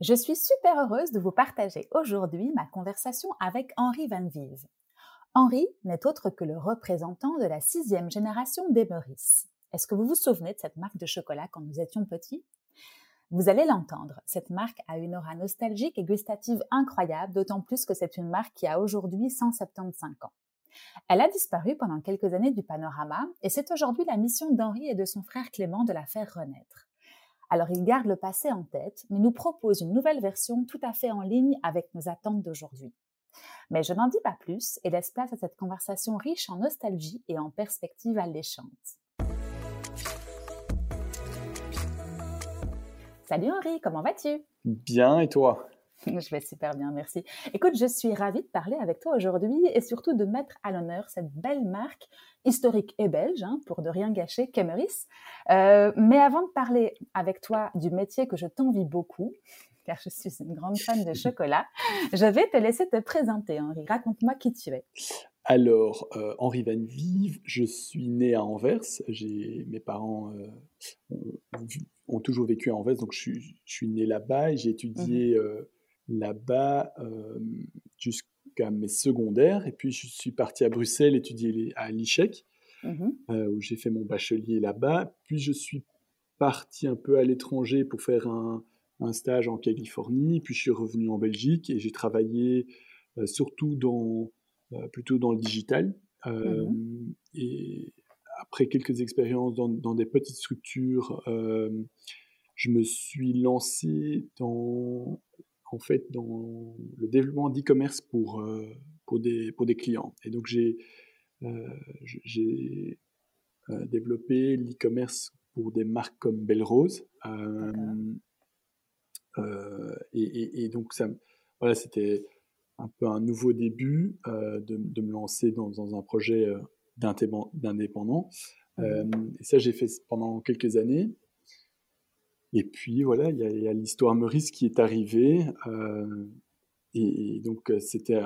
Je suis super heureuse de vous partager aujourd'hui ma conversation avec Henri Van Vive. Henri n'est autre que le représentant de la sixième génération des Meurice. Est-ce que vous vous souvenez de cette marque de chocolat quand nous étions petits? Vous allez l'entendre, cette marque a une aura nostalgique et gustative incroyable, d'autant plus que c'est une marque qui a aujourd'hui 175 ans. Elle a disparu pendant quelques années du panorama et c'est aujourd'hui la mission d'Henri et de son frère Clément de la faire renaître. Alors il garde le passé en tête, mais nous propose une nouvelle version tout à fait en ligne avec nos attentes d'aujourd'hui. Mais je n'en dis pas plus et laisse place à cette conversation riche en nostalgie et en perspectives alléchantes. Salut Henri, comment vas-tu? Bien et toi? Je vais super bien, merci. Écoute, je suis ravie de parler avec toi aujourd'hui et surtout de mettre à l'honneur cette belle marque historique et belge, hein, pour de rien gâcher, Kemeris. Euh, mais avant de parler avec toi du métier que je t'envie beaucoup, car je suis une grande fan de chocolat, je vais te laisser te présenter, Henri. Raconte-moi qui tu es. Alors, euh, Henri Van Vive, je suis né à Anvers. Mes parents euh, ont, toujours vécu à Anvers, donc je suis, né là-bas et j'ai étudié mhm là-bas euh, jusqu'à mes secondaires. Et puis, je suis parti à Bruxelles étudier à l'ICHEC, mmh euh, où j'ai fait mon bachelier là-bas. Puis, je suis parti un peu à l'étranger pour faire un, stage en Californie. Puis, je suis revenu en Belgique et j'ai travaillé euh, surtout dans, plutôt dans le digital. Mmh et après quelques expériences dans, dans des petites structures, je me suis lancé dans en fait dans le développement d'e-commerce pour, euh, pour, des, pour des clients. Et donc j'ai euh, j'ai euh, développé l'e-commerce pour des marques comme Belle Rose. Et, et, donc ça, voilà, c'était un peu un nouveau début de, de, me lancer dans, dans un projet d'indépendant. Mmh et ça, j'ai fait pendant quelques années. Et puis voilà, il y a, l'histoire Maurice qui est arrivée. Euh, et, donc, euh, c'était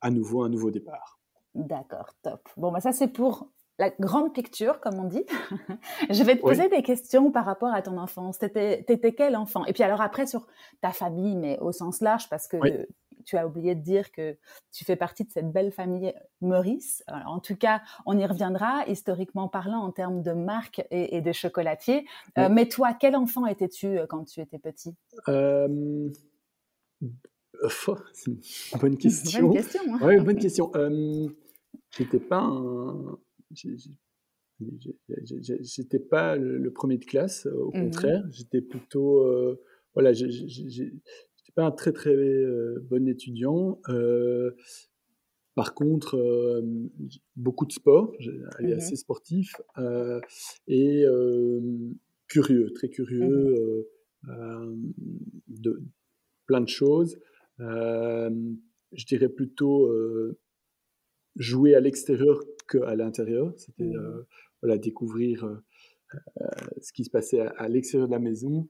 à, nouveau un nouveau départ. D'accord, top. Bon, bah ça, c'est pour la grande picture, comme on dit. je vais te poser des questions par rapport à ton enfance. T'étais, étais quel enfant? Et puis alors après, sur ta famille, mais au sens large, parce que tu as oublié de dire que tu fais partie de cette belle famille Maurice. en tout cas, on y reviendra, historiquement parlant, en termes de marque et, de chocolatier. Euh, mais toi, quel enfant étais-tu euh, quand tu étais petit? Euh... C'est une bonne question. bonne question. Hein. Ouais, bonne question. Euh, j'étais pas un. J'étais pas le, premier de classe, au mmh contraire. J'étais plutôt. voilà, pas un très très euh, bon étudiant. Euh, par contre, euh, beaucoup de sport, j'allais mmh assez sportif et curieux, très curieux mmh de plein de choses. je dirais plutôt jouer à l'extérieur qu'à l'intérieur. C'était mmh voilà, découvrir ce qui se passait à, l'extérieur de la maison.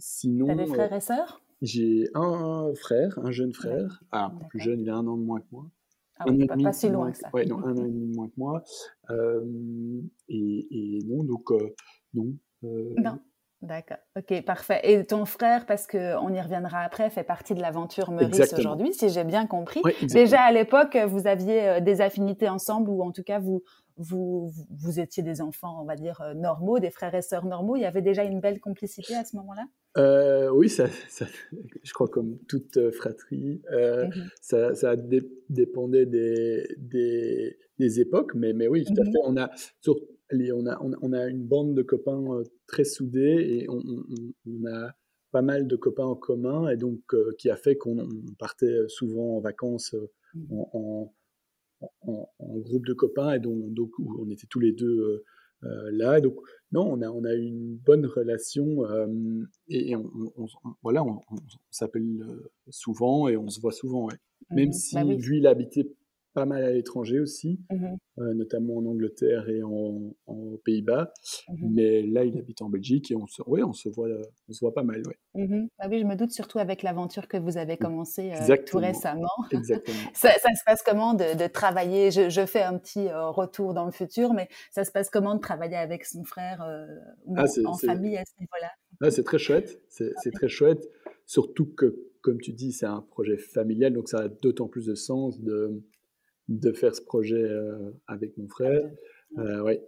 Sinon. T'as des frères et sœurs? J'ai un frère, un jeune frère. Ah, plus jeune, il a un an de moins que moi. Ah oui, pas, si loin que ça. Oui, non, un an et demi de moins que moi. Euh, et, et, non, donc, euh, non. Euh, non. D'accord. Ok, parfait. Et ton frère, parce qu'on y reviendra après, fait partie de l'aventure Meurice aujourd'hui, si j'ai bien compris. Déjà à l'époque, vous aviez des affinités ensemble, ou en tout cas, vous, vous, vous étiez des enfants, on va dire, normaux, des frères et sœurs normaux. Il y avait déjà une belle complicité à ce moment-là? Euh, oui, ça, je crois comme toute euh, fratrie, euh, mmh ça, ça dépendait des, des, des, époques, mais, mais oui, tout à mmh fait. On a, sur, on, a, on, a une bande de copains très soudés et on, on, a pas mal de copains en commun, et donc qui a fait qu'on partait souvent en vacances en, en, en, groupe de copains, et donc, donc on était tous les deux là. Donc, non, on a, on a une bonne relation et, on, voilà, on, s'appelle souvent et on se voit souvent. Même mmh si bah lui, il habitait pas mal à l'étranger aussi, mmh euh, notamment en Angleterre et en, Pays-Bas. Mmh Mais là, il habite en Belgique et on se, ouais, on se, voit, on se voit pas mal. Ouais. Mmh bah oui, je me doute surtout avec l'aventure que vous avez commencé euh, tout récemment. Exactement. ça, ça, se passe comment de, travailler? Je, je, fais un petit euh, retour dans le futur, mais ça se passe comment de travailler avec son frère ah, en famille à ce niveau-là? Ah, C'est très chouette. C'est très chouette. Surtout que, comme tu dis, c'est un projet familial, donc ça a d'autant plus de sens de de faire ce projet euh, avec mon frère. Euh, ouais.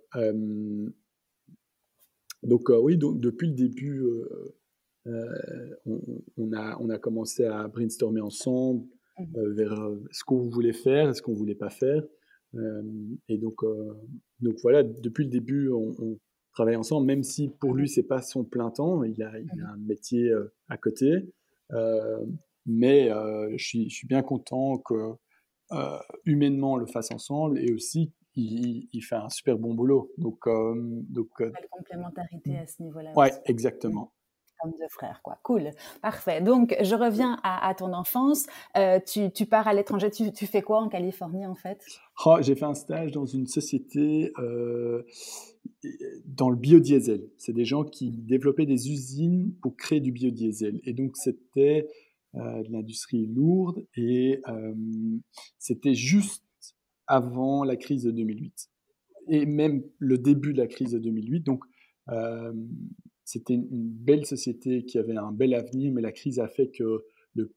donc euh, oui, donc, depuis le début, on, a, on a commencé à brainstormer ensemble mmh. vers ce qu'on voulait faire, ce qu'on voulait pas faire. et donc, donc voilà, depuis le début, on, travaille ensemble, même si pour lui, c'est pas son plein temps, il a, il a mmh. un métier à côté. mais je, suis, je suis bien content que euh, humainement le fasse ensemble et aussi il, fait un super bon boulot. Donc, euh, donc euh, complémentarité à ce niveau-là. Ouais, exactement. Comme deux frères, quoi. Cool, parfait. Donc, je reviens à, ton enfance. tu, tu, pars à l'étranger. Tu, tu, fais quoi en Californie, en fait? Oh, J'ai fait un stage dans une société dans le biodiesel. C'est des gens qui développaient des usines pour créer du biodiesel. Et donc, c'était euh, de l'industrie lourde et euh, c'était juste avant la crise de 2008 et même le début de la crise de 2008. Donc, euh, c'était une belle société qui avait un bel avenir, mais la crise a fait que le,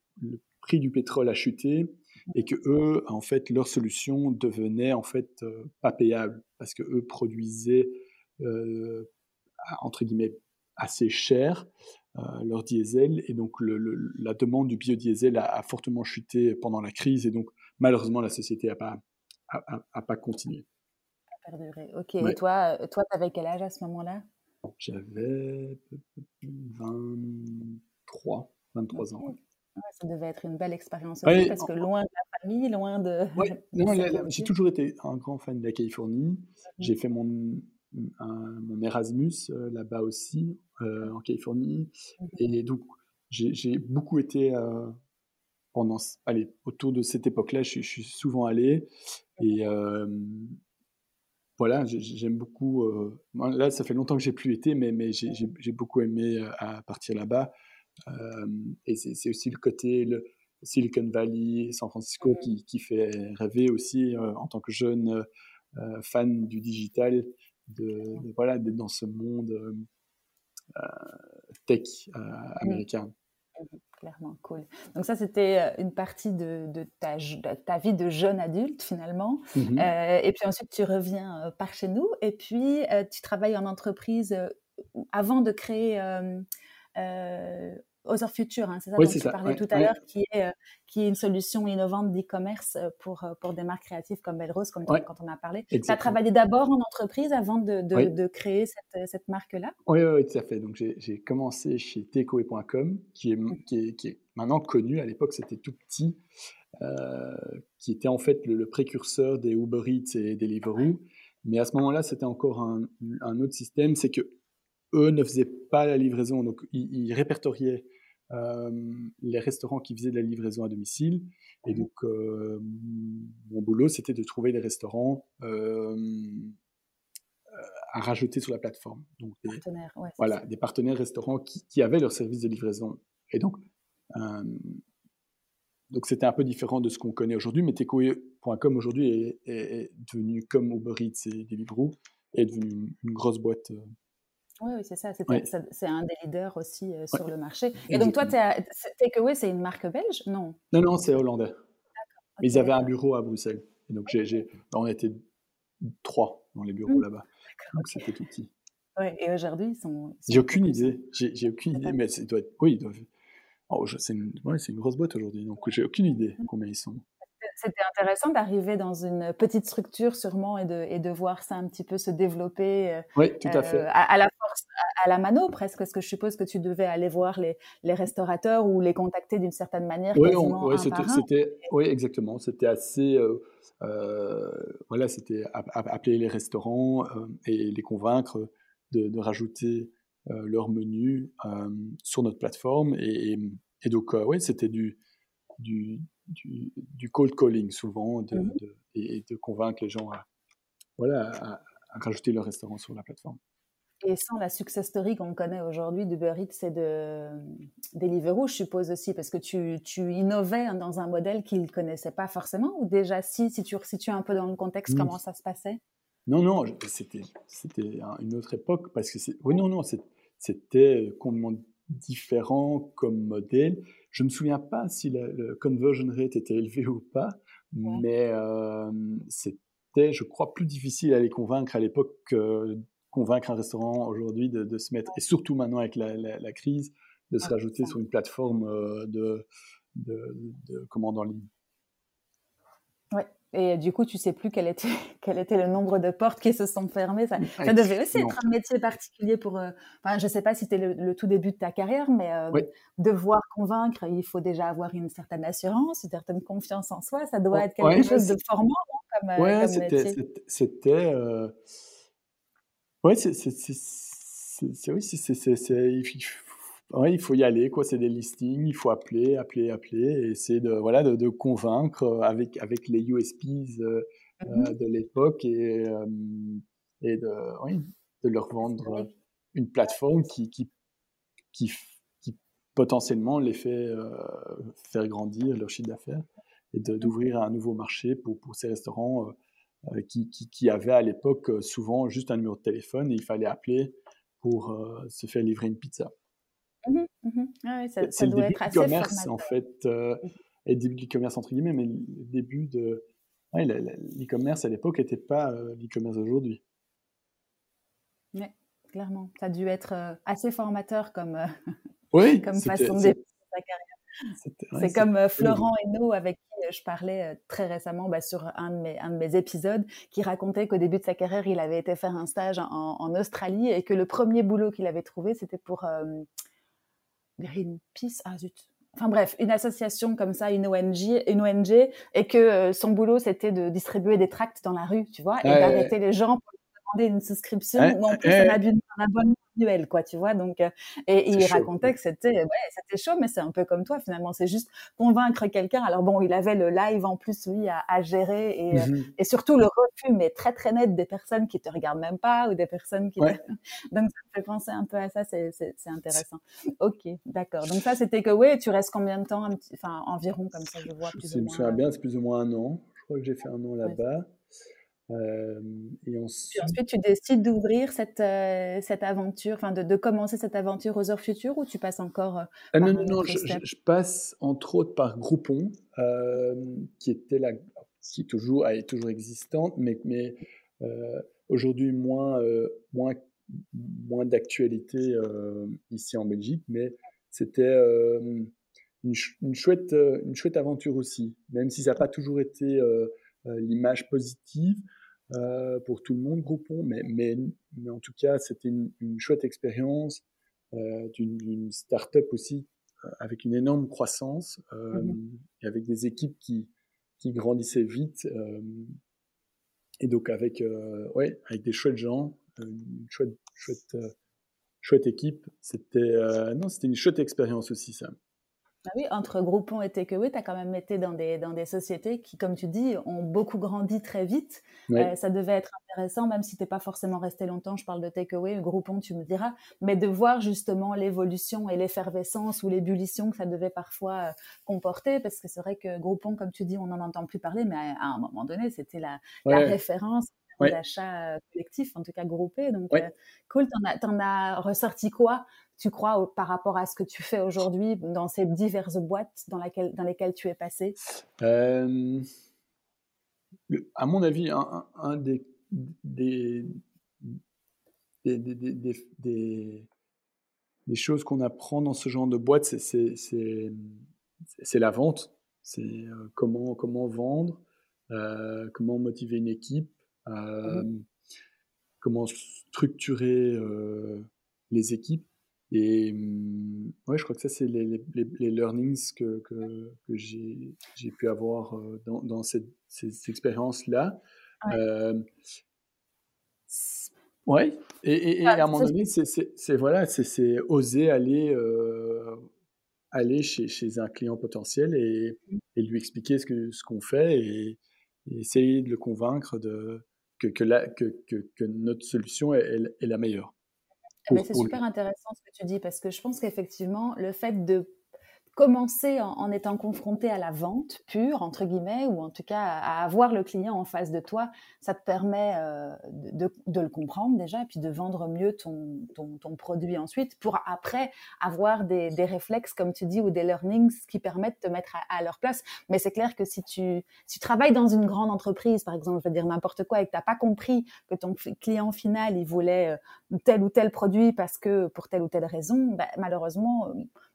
prix du pétrole a chuté et que eux, en fait, leur solution devenait en fait pas payable parce que eux produisaient entre guillemets assez cher euh, leur diesel. Et donc, la demande du biodiesel a, fortement chuté pendant la crise. Et donc, malheureusement, la société n'a pas, a, pas continué. Perduré. Ok. Et toi, euh, toi, tu avais quel âge à ce moment-là? J'avais 23, 23 ans. ça devait être une belle expérience aussi, parce que loin de la famille, loin de. j'ai toujours été un grand fan de la Californie. Mhm. J'ai fait mon, mon Erasmus euh, là-bas aussi, euh, en Californie. Et donc, j'ai beaucoup été euh, pendant, allez, autour de cette époque-là, je, suis souvent allé. Et voilà, j'aime beaucoup. là, ça fait longtemps que j'ai plus été, mais, mais j'ai beaucoup aimé à partir là-bas. et c'est aussi le côté le Silicon Valley, San Francisco qui, qui, fait rêver aussi en tant que jeune fan du digital de, voilà, d'être dans ce monde euh, euh, tech euh, américain. Clairement, cool. Donc ça, c'était une partie de, de, ta, ta, vie de jeune adulte finalement. Mmh et puis ensuite, tu reviens par chez nous et puis tu travailles en entreprise avant de créer Other Future, hein, c'est ça dont tu parlais tout à l'heure, qui, est, euh, qui est une solution innovante d'e-commerce euh, pour, euh, pour des marques créatives comme Belle Rose, comme quand on a parlé. Tu as travaillé d'abord en entreprise avant de, de, créer cette, cette marque-là? Oui, oui, tout à fait. Donc j'ai commencé chez qui est, mmh. qui, est, qui est maintenant connu. À l'époque, c'était tout petit, qui était en fait le, précurseur des Uber Eats et Deliveroo. Mais à ce moment-là, c'était encore un, un autre système, c'est que eux ne faisaient pas la livraison, donc ils répertoriaient les restaurants qui faisaient de la livraison à domicile. Et donc, euh, mon boulot, c'était de trouver des restaurants euh, à rajouter sur la plateforme. Donc, des, partenaires, voilà, des partenaires restaurants qui, avaient leur service de livraison. Et donc, donc c'était un peu différent de ce qu'on connaît aujourd'hui, mais Takeaway.com aujourd'hui est, devenu comme Uber Eats et Deliveroo, est devenu une grosse boîte oui, oui c'est ça. C'est un des leaders aussi euh, sur le marché. Et donc, toi, Takeaway, c'est une marque belge? Non. Non, non, c'est hollandais. Mais ils avaient un bureau à Bruxelles. Et donc, j'ai, on était trois dans les bureaux mmh. là-bas. Donc, c'était tout petit. Ouais, et aujourd'hui, ils sont. J'ai aucune idée. J'ai aucune idée, mais doit être... oui, ils doivent. Oh, c'est une... Ouais, une grosse boîte aujourd'hui, donc j'ai aucune idée mmh. combien ils sont. c'était intéressant d'arriver dans une petite structure sûrement et de, et de voir ça un petit peu se développer. Euh, oui, tout à fait. Euh, à, la à, la mano presque, parce que je suppose que tu devais aller voir les, les restaurateurs ou les contacter d'une certaine manière. Oui, c'était, oui, exactement. C'était assez, euh, voilà, c'était appeler les restaurants et les convaincre de, de rajouter leur menu sur notre plateforme et, et donc oui, c'était du du, du, cold calling souvent mmh et, de convaincre les gens à, voilà, à, rajouter leur restaurant sur la plateforme. Et sans la success story qu'on connaît aujourd'hui de Eats et de Deliveroo, je suppose aussi, parce que tu, tu innovais dans un modèle qu'ils ne connaissaient pas forcément, ou déjà si, si tu resitues un peu dans le contexte, mmh. comment ça se passait? Non, non, c'était une autre époque, parce que oui, non, non, c'était complètement différent comme modèle. Je ne me souviens pas si le conversion rate était élevé ou pas, mais euh, c'était, je crois, plus difficile à les convaincre à l'époque que convaincre un restaurant aujourd'hui de, se mettre, et surtout maintenant avec la, crise, de se rajouter sur une plateforme euh, de, de, de commande en ligne. Ouais. Et du coup, tu sais plus quel était, quel était le nombre de portes qui se sont fermées. Ça, devait aussi être un métier particulier pour. Euh, enfin, je sais pas si c'était le, tout début de ta carrière, mais euh, devoir convaincre, il faut déjà avoir une certaine assurance, une certaine confiance en soi. Ça doit être quelque chose de formant comme, euh, ouais, c'était. C'était. Ouais, c'est. Oui, c'est ouais, il faut y aller, quoi. C'est des listings, il faut appeler, appeler, appeler, et essayer de, voilà, de, de convaincre euh, avec, avec les USPs euh, mmh euh, de l'époque et, et de, oui, de leur vendre une plateforme qui, qui, qui, qui potentiellement les fait faire grandir leur chiffre d'affaires et mmh. d'ouvrir un nouveau marché pour, pour ces restaurants qui, qui, qui, avaient à l'époque souvent juste un numéro de téléphone et il fallait appeler pour se faire livrer une pizza. Mmh mmh ah c'est le début du commerce, en fait, euh, et le début du commerce entre guillemets, mais le début de. l'e-commerce à l'époque n'était pas euh, l'e-commerce d'aujourd'hui. Oui, clairement. Ça a dû être euh, assez formateur comme, euh, oui, comme façon de sa carrière. C'est comme Florent Hainaut, avec qui je parlais très récemment bah, sur un de, mes, un de mes épisodes, qui racontait qu'au début de sa carrière, il avait été faire un stage en, en Australie et que le premier boulot qu'il avait trouvé, c'était pour Greenpeace, ah zut. Enfin bref, une association comme ça, une ONG, une ONG, et que euh, son boulot c'était de distribuer des tracts dans la rue, tu vois, et d'arrêter les gens pour demander une souscription ou en plus un, abonnement quoi, tu vois? Donc, euh, et, il racontait que c'était, ouais, c'était chaud, mais c'est un peu comme toi finalement. C'est juste convaincre quelqu'un. Alors bon, il avait le live en plus, oui, à, gérer et, euh, mmh et surtout le refus, mais très très net des personnes qui te regardent même pas ou des personnes qui. Donc ça me fait penser un peu à ça. C'est, intéressant. Ok, d'accord. Donc ça, c'était que oui, tu restes combien de temps, enfin environ comme ça, je vois. Plus je me souviens bien, c'est plus ou moins un an. Je crois que j'ai fait un an là-bas. Euh, et ensuite... ensuite, tu décides d'ouvrir cette, euh, cette aventure, enfin de, de, commencer cette aventure aux heures futures ou tu passes encore euh, ah, Non, non, non, je, je, passe entre autres par Groupon, qui était la, qui toujours, est toujours existante, mais, mais aujourd'hui moins, moins, moins d'actualité ici en Belgique, mais c'était une, une, chouette, une chouette aventure aussi, même si ça n'a pas toujours été l'image positive. Euh, pour tout le monde, Groupon, mais, mais, mais en tout cas, c'était une, chouette expérience euh, d'une start-up aussi euh, avec une énorme croissance euh, mmh et avec des équipes qui, qui grandissaient vite et donc avec, ouais, avec des chouettes gens, une chouette, chouette, chouette équipe. C'était non, c'était une chouette expérience aussi ça. Ah oui, entre Groupon et Takeaway, tu as quand même été dans des, dans des sociétés qui, comme tu dis, ont beaucoup grandi très vite. Euh, ça devait être intéressant, même si tu n'es pas forcément resté longtemps. Je parle de Takeaway, Groupon, tu me diras. Mais de voir justement l'évolution et l'effervescence ou l'ébullition que ça devait parfois euh, comporter. Parce que c'est vrai que Groupon, comme tu dis, on n'en entend plus parler, mais à, un moment donné, c'était la, la référence d'achat euh, collectif, en tout cas groupé. Donc, cool. T'en as, en as ressorti quoi tu crois, par rapport à ce que tu fais aujourd'hui dans ces diverses boîtes dans, laquelle, dans lesquelles tu es passé? Euh, À mon avis, un, des, des, des, choses qu'on apprend dans ce genre de boîte, c'est la vente. C'est comment, comment vendre, comment motiver une équipe, mmh comment structurer les équipes. Et mmh, ouais, je crois que ça, c'est les, les, learnings que, que, que j'ai pu avoir dans, dans cette, ces expériences-là. Ouais. ouais. Et, et, à un moment donné, c'est voilà, c'est oser aller, euh, aller chez, chez, un client potentiel et, mmh. et lui expliquer ce qu'on ce qu'on fait et, essayer de le convaincre de, que, que, la, que, que, notre solution est, est la meilleure. C'est super intéressant ce que tu dis parce que je pense qu'effectivement, le fait de commencer en, étant confronté à la vente pure, entre guillemets, ou en tout cas à, avoir le client en face de toi, ça te permet euh, de, le comprendre déjà, puis de vendre mieux ton, produit ensuite, pour après avoir des, réflexes, comme tu dis, ou des learnings qui permettent de te mettre à, leur place. Mais c'est clair que si tu, travailles dans une grande entreprise, par exemple, je veux dire n'importe quoi, et que tu n'as pas compris que ton client final, il voulait euh, tel ou tel produit parce que pour telle ou telle raison, ben, malheureusement,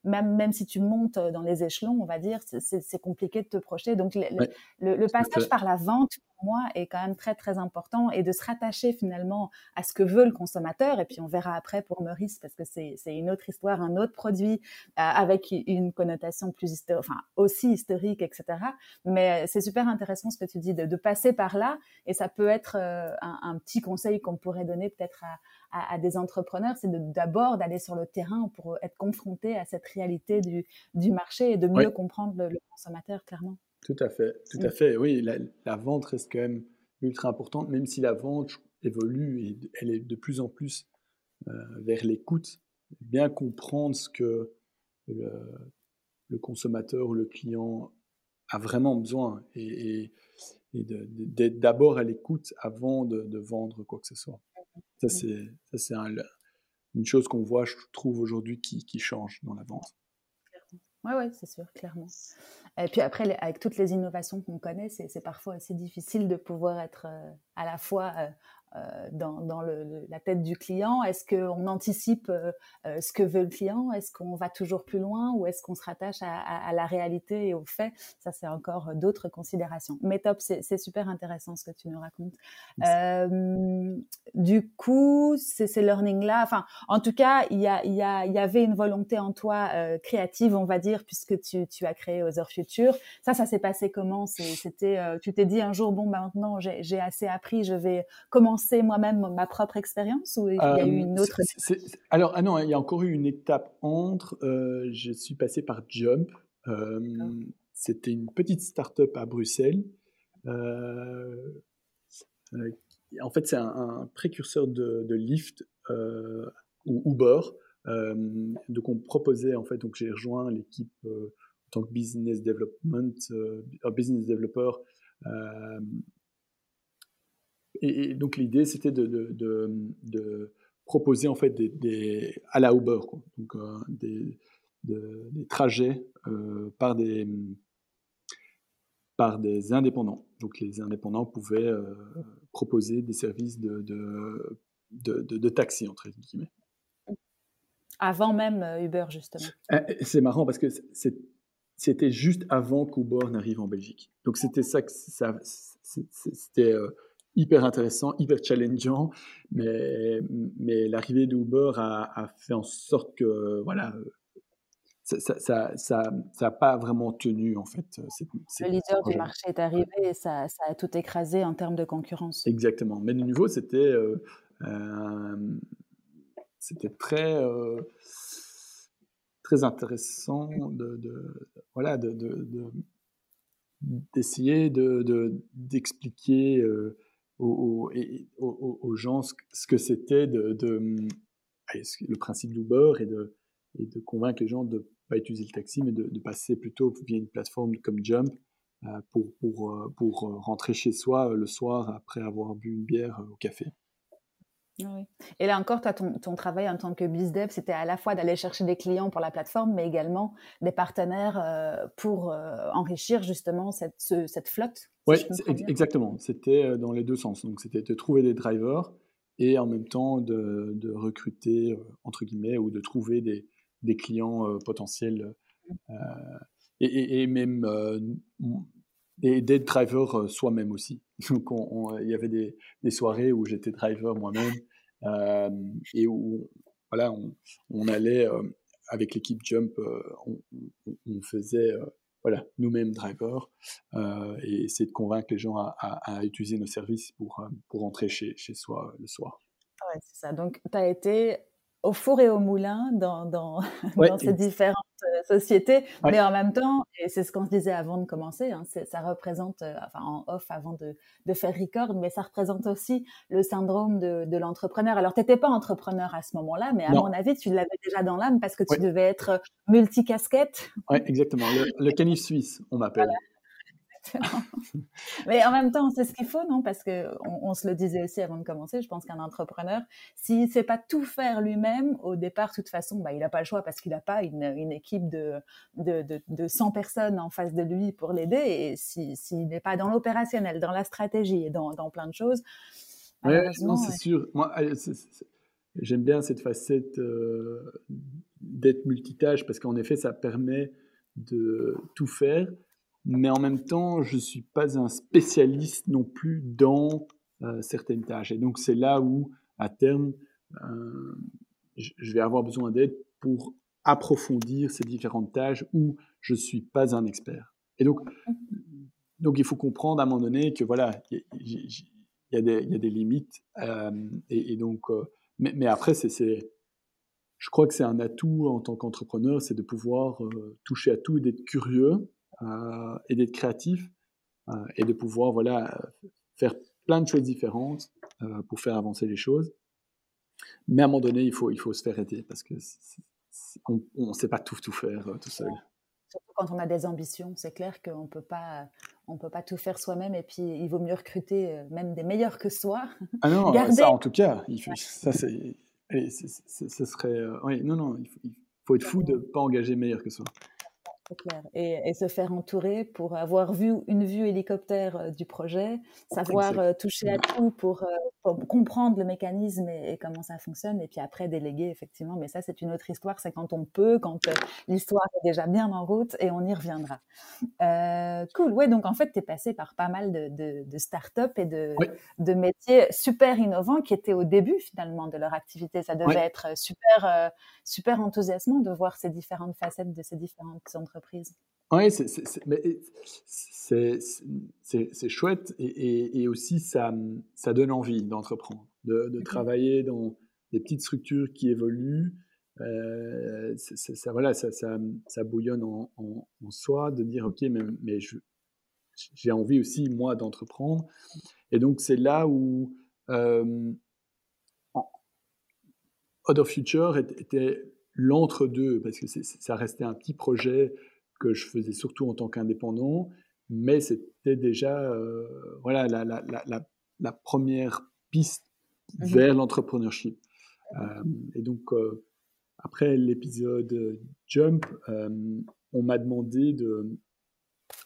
même, même si tu montes dans les échelons, on va dire, c'est compliqué de te projeter. Donc, le, le, passage par la vente, moi, est quand même très, très important et de se rattacher finalement à ce que veut le consommateur. Et puis, on verra après pour Maurice, parce que c'est une autre histoire, un autre produit euh, avec une connotation plus historique, enfin, aussi historique, etc. Mais c'est super intéressant ce que tu dis, de, de, passer par là. Et ça peut être euh, un, un, petit conseil qu'on pourrait donner peut-être à, à, des entrepreneurs, c'est d'abord d'aller sur le terrain pour être confronté à cette réalité du, du marché et de mieux comprendre le, consommateur, clairement. Tout à fait, tout à fait. Oui, la, vente reste quand même ultra importante, même si la vente évolue et elle est de plus en plus euh, vers l'écoute, bien comprendre ce que le, consommateur ou le client a vraiment besoin et, et, d'être d'abord à l'écoute avant de, de, vendre quoi que ce soit. Ça, c'est, c'est une chose qu'on voit, je trouve, aujourd'hui qui, qui, change dans la vente. Oui, ouais, c'est sûr, clairement. Et puis après, avec toutes les innovations qu'on connaît, c'est, parfois assez difficile de pouvoir être euh, à la fois euh, euh, dans, dans le, la tête du client? Est-ce qu'on anticipe euh, euh, ce que veut le client? Est-ce qu'on va toujours plus loin ou est-ce qu'on se rattache à, à, la réalité et aux faits Ça, c'est encore d'autres considérations. Mais top, c'est super intéressant ce que tu nous racontes. Euh, du coup, ces learnings-là, enfin, en tout cas, il y, a, il, y a, il y avait une volonté en toi créative, on va dire, puisque tu, tu as créé Other Future. Ça, ça s'est passé comment? C'était, tu t'es dit un jour, bon, bah, maintenant, j'ai assez appris, je vais commencer moi-même ma propre expérience ou il y a eu une euh, autre Alors, ah non, il y a encore eu une étape entre. Euh, je suis passé par Jump. Euh, c'était une petite start-up à Bruxelles. en fait, c'est un, précurseur de, de Lyft ou Uber. donc, on proposait, en fait, donc j'ai rejoint l'équipe en tant que business development, business developer et, donc l'idée, c'était de, de, de, proposer en fait des, des à la Uber, quoi. donc euh, des, des, trajets euh, par des par des indépendants. Donc les indépendants pouvaient euh, proposer des services de, de, de, taxi, entre guillemets. Avant même Uber, justement. C'est marrant parce que c'était juste avant qu'Uber n'arrive en Belgique. Donc c'était ça que ça, c'était hyper intéressant, hyper challengeant, mais, mais l'arrivée d'Uber a, a, fait en sorte que, voilà, ça n'a ça, ça, pas vraiment tenu, en fait. le leader du marché est arrivé et ça, ça, a tout écrasé en termes de concurrence. Exactement. Mais de nouveau, c'était euh, euh, c'était très, euh, très intéressant de, de voilà, de, d'essayer de, d'expliquer aux, gens ce que c'était de, le principe d'Uber et de, et de convaincre les gens de pas utiliser le taxi, mais de, passer plutôt via une plateforme comme Jump euh, pour, pour, euh, pour rentrer chez soi le soir après avoir bu une bière au café. Oui. Et là encore, toi, ton, ton, travail en tant que BizDev, c'était à la fois d'aller chercher des clients pour la plateforme, mais également des partenaires euh, pour euh, enrichir justement cette, cette flotte. Oui, exactement. C'était euh, dans les deux sens. Donc, c'était de trouver des drivers et en même temps de, de recruter, entre guillemets, ou de trouver des, des clients potentiels. et, même et d'être driver soi-même aussi. Donc il y avait des, des soirées où j'étais driver moi-même et où voilà, on, allait avec l'équipe Jump, on, on, faisait voilà, nous-mêmes drivers, euh, et essayer de convaincre les gens à, utiliser nos services pour, pour rentrer chez, chez soi le soir. Ouais, c'est ça. Donc, tu as été au four et au moulin dans, dans, dans ces différentes euh, sociétés, mais en même temps, et c'est ce qu'on se disait avant de commencer, hein, ça représente, euh, enfin en off avant de, de, faire record, mais ça représente aussi le syndrome de, de l'entrepreneur. Alors, tu n'étais pas entrepreneur à ce moment-là, mais à mon avis, tu l'avais déjà dans l'âme parce que tu devais être multicasquette. Oui, exactement. Le, le canif suisse, on m'appelle. Mais en même temps, c'est ce qu'il faut, non? Parce que on, se le disait aussi avant de commencer. Je pense qu'un entrepreneur, s'il ne sait pas tout faire lui-même, au départ, de toute façon, bah, il n'a pas le choix parce qu'il n'a pas une, une, équipe de, de, de, de, 100 personnes en face de lui pour l'aider. Et s'il n'est pas dans l'opérationnel, dans la stratégie et dans, dans plein de choses. Oui, non, c'est sûr. Moi, j'aime bien cette facette euh, d'être multitâche parce qu'en effet, ça permet de tout faire mais en même temps, je ne suis pas un spécialiste non plus dans euh, certaines tâches. Et donc, c'est là où, à terme, euh, je vais avoir besoin d'aide pour approfondir ces différentes tâches où je ne suis pas un expert. Et donc, donc, il faut comprendre à un moment donné que voilà, il y, a des limites. Euh, et, donc, mais, mais, après, c'est, je crois que c'est un atout en tant qu'entrepreneur, c'est de pouvoir toucher à tout et d'être curieux et d'être créatif euh, et de pouvoir voilà, faire plein de choses différentes euh, pour faire avancer les choses. Mais à un moment donné, il faut, il faut se faire aider parce que on ne sait pas tout, tout faire tout seul. Surtout quand on a des ambitions, c'est clair qu'on peut pas, on peut pas tout faire soi-même et puis il vaut mieux recruter même des meilleurs que soi. Ah non, ça en tout cas, il faut, ça c'est, ce serait, oui, non non, il faut, il faut être fou de pas engager meilleur que soi. Et, se faire entourer pour avoir vu une vue hélicoptère euh, du projet, savoir euh, toucher à tout pour, euh, comprendre le mécanisme et, comment ça fonctionne, et puis après déléguer effectivement. Mais ça, c'est une autre histoire. C'est quand on peut, quand l'histoire est déjà bien en route, et on y reviendra. cool. Ouais. Donc en fait, tu es passé par pas mal de, de, de start-up et de, de métiers super innovants qui étaient au début finalement de leur activité. Ça devait être super, super enthousiasmant de voir ces différentes facettes de ces différentes entreprises oui, c'est chouette et, et, aussi ça, ça donne envie d'entreprendre, de, de, travailler dans des petites structures qui évoluent. Euh, ça, voilà, ça, ça, ça bouillonne en, en, soi, de dire ok, mais, mais j'ai envie aussi moi d'entreprendre. Et donc c'est là où euh, Other Future était l'entre-deux, parce que ça restait un petit projet que je faisais surtout en tant qu'indépendant, mais c'était déjà euh, voilà, la, la, la, la, première piste mmh vers l'entrepreneurship. Euh, et donc, euh, après l'épisode Jump, on m'a demandé de,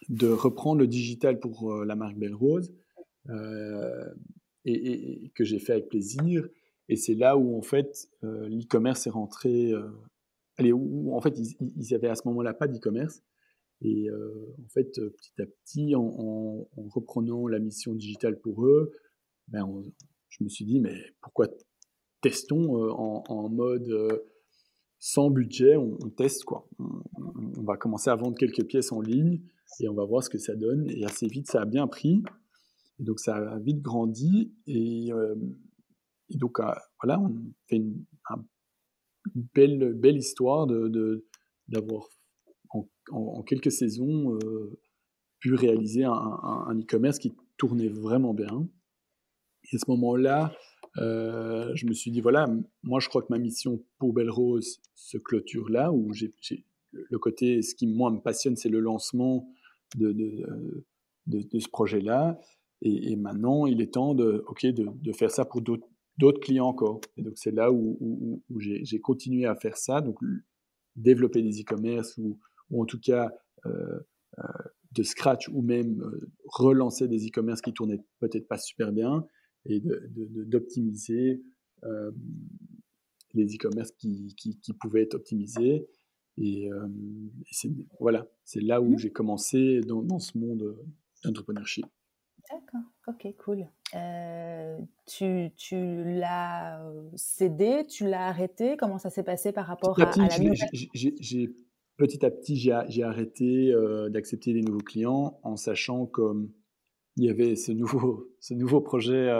de reprendre le digital pour la marque Belle Rose, et, et, que j'ai fait avec plaisir. Et c'est là où, en fait, l'e-commerce est rentré allez, où, en fait, ils, ils avaient à ce moment-là pas d'e-commerce. Et euh, en fait, euh, petit à petit, en, reprenant la mission digitale pour eux, ben je me suis dit, mais pourquoi testons euh, en, mode sans budget, on, teste quoi. On, va commencer à vendre quelques pièces en ligne et on va voir ce que ça donne. Et assez vite, ça a bien pris. Et donc, ça a vite grandi. Et, et donc, voilà, on fait une, un belle, belle histoire d'avoir en, quelques saisons euh, pu réaliser un, e-commerce qui tournait vraiment bien. Et à ce moment-là, euh, je me suis dit, voilà, moi je crois que ma mission pour Belle Rose se clôture là, où j'ai le côté, ce qui moi me passionne, c'est le lancement de, de, ce projet-là. Et, maintenant, il est temps de, de faire ça pour d'autres d'autres clients encore. Et donc c'est là où, j'ai continué à faire ça, donc développer des e-commerce ou, en tout cas euh, euh, de scratch ou même euh, relancer des e-commerce qui tournaient peut-être pas super bien et d'optimiser les e-commerce qui, qui, pouvaient être optimisés. et, c'est voilà, c'est là où mmh. j'ai commencé dans, dans ce monde d'entrepreneurship. D'accord, ok, cool. tu, tu l'as cédé, tu l'as arrêté? Comment ça s'est passé par rapport à, la j'ai, Petit à petit, j'ai arrêté d'accepter des nouveaux clients en sachant qu'il y avait ce nouveau, ce nouveau projet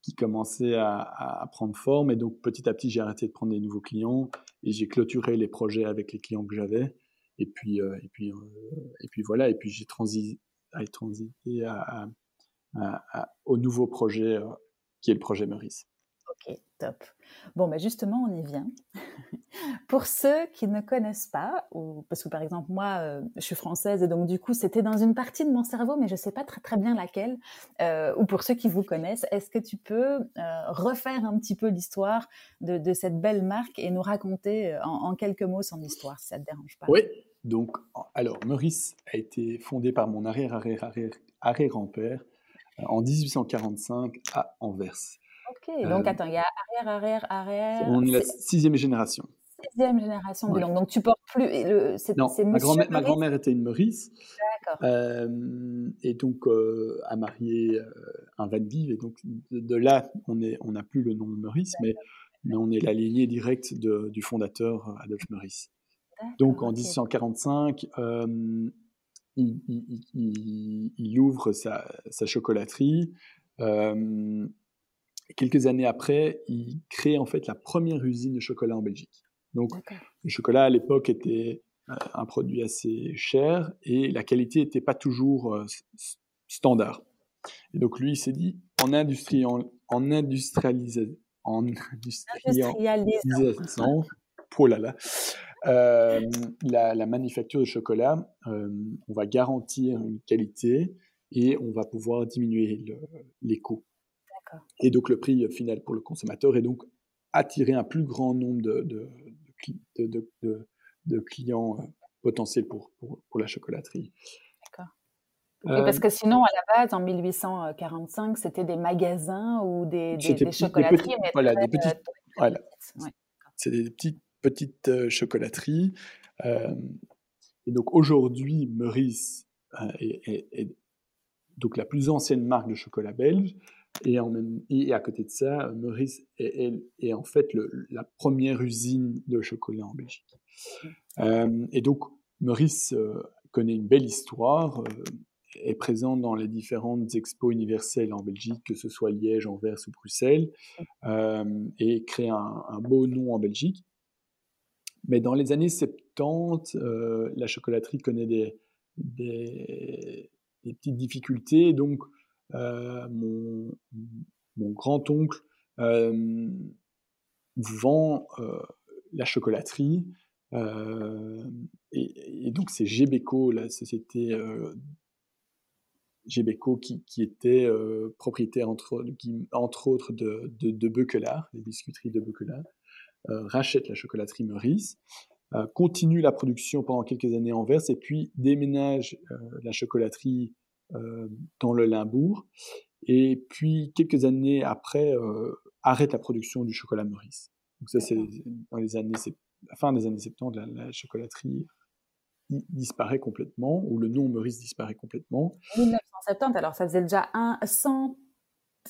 qui commençait à, à, prendre forme. Et donc, petit à petit, j'ai arrêté de prendre des nouveaux clients et j'ai clôturé les projets avec les clients que j'avais. Et puis, et, puis, et puis voilà, et puis j'ai transité à, au nouveau projet euh, qui est le projet Meurice. Ok, top. Bon, ben justement, on y vient. Pour ceux qui ne connaissent pas, ou parce que par exemple moi, euh, je suis française et donc du coup c'était dans une partie de mon cerveau, mais je ne sais pas très très bien laquelle. Euh, ou pour ceux qui vous connaissent, est-ce que tu peux refaire un petit peu l'histoire de, cette belle marque et nous raconter en, en, quelques mots son histoire, si ça te dérange pas? Oui. Donc, alors Meurice a été fondé par mon arrière arrière arrière arrière grand-père en 1845 à Anvers. Ok, donc euh, attends, il y a arrière, arrière, arrière. On est la sixième génération. Sixième génération de Donc tu portes plus. Le, non, ma grand-mère, ma grand-mère était une Maurice. D'accord. Euh, et donc euh, a marié un Van Vive. Et donc de, là, on n'a on plus le nom Maurice, mais, mais, on est la lignée directe de, du fondateur Adolphe Maurice. Donc en 1845, il, ouvre sa, chocolaterie. Euh, quelques années après, il crée en fait la première usine de chocolat en Belgique. Donc, le chocolat à l'époque était euh, un produit assez cher et la qualité n'était pas toujours euh, standard. Et donc, lui, il s'est dit en, industrie, en, en, en industrialisation, oh là là, euh, la, manufacture de chocolat, euh, on va garantir une qualité et on va pouvoir diminuer les coûts. Et donc le prix final pour le consommateur est donc attirer un plus grand nombre de, de, clients euh, potentiels pour, pour, la chocolaterie. Parce que sinon, à la base, en 1845, c'était des magasins ou des, des, chocolateries. voilà, des petites. Voilà. C'est des petites petite euh, chocolaterie. Euh, et donc aujourd'hui, Meurice euh, est, donc la plus ancienne marque de chocolat belge. Et, en même, et à côté de ça, Meurice est, en fait la première usine de chocolat en Belgique. et donc, Meurice connaît une belle histoire, est présent dans les différentes expos universelles en Belgique, que ce soit Liège, Anvers ou Bruxelles, et crée un, un, beau nom en Belgique. Mais dans les années 70, euh, la chocolaterie connaît des, petites difficultés. Donc, euh, mon, grand-oncle euh, vend la chocolaterie. Et, donc, c'est Gebeco, la société Gebeco qui, était propriétaire, entre, autres, de, de, de Beukelard, les biscuiteries de Beukelard. Euh, rachète la chocolaterie Meurice, euh, continue la production pendant quelques années en Anvers et puis déménage euh, la chocolaterie dans le Limbourg. Et puis quelques années après, arrête la production du chocolat Meurice. Donc ça, c'est dans les années, la fin des années 70, la, chocolaterie disparaît complètement, ou le nom Meurice disparaît complètement. 1970, alors ça faisait déjà un, 100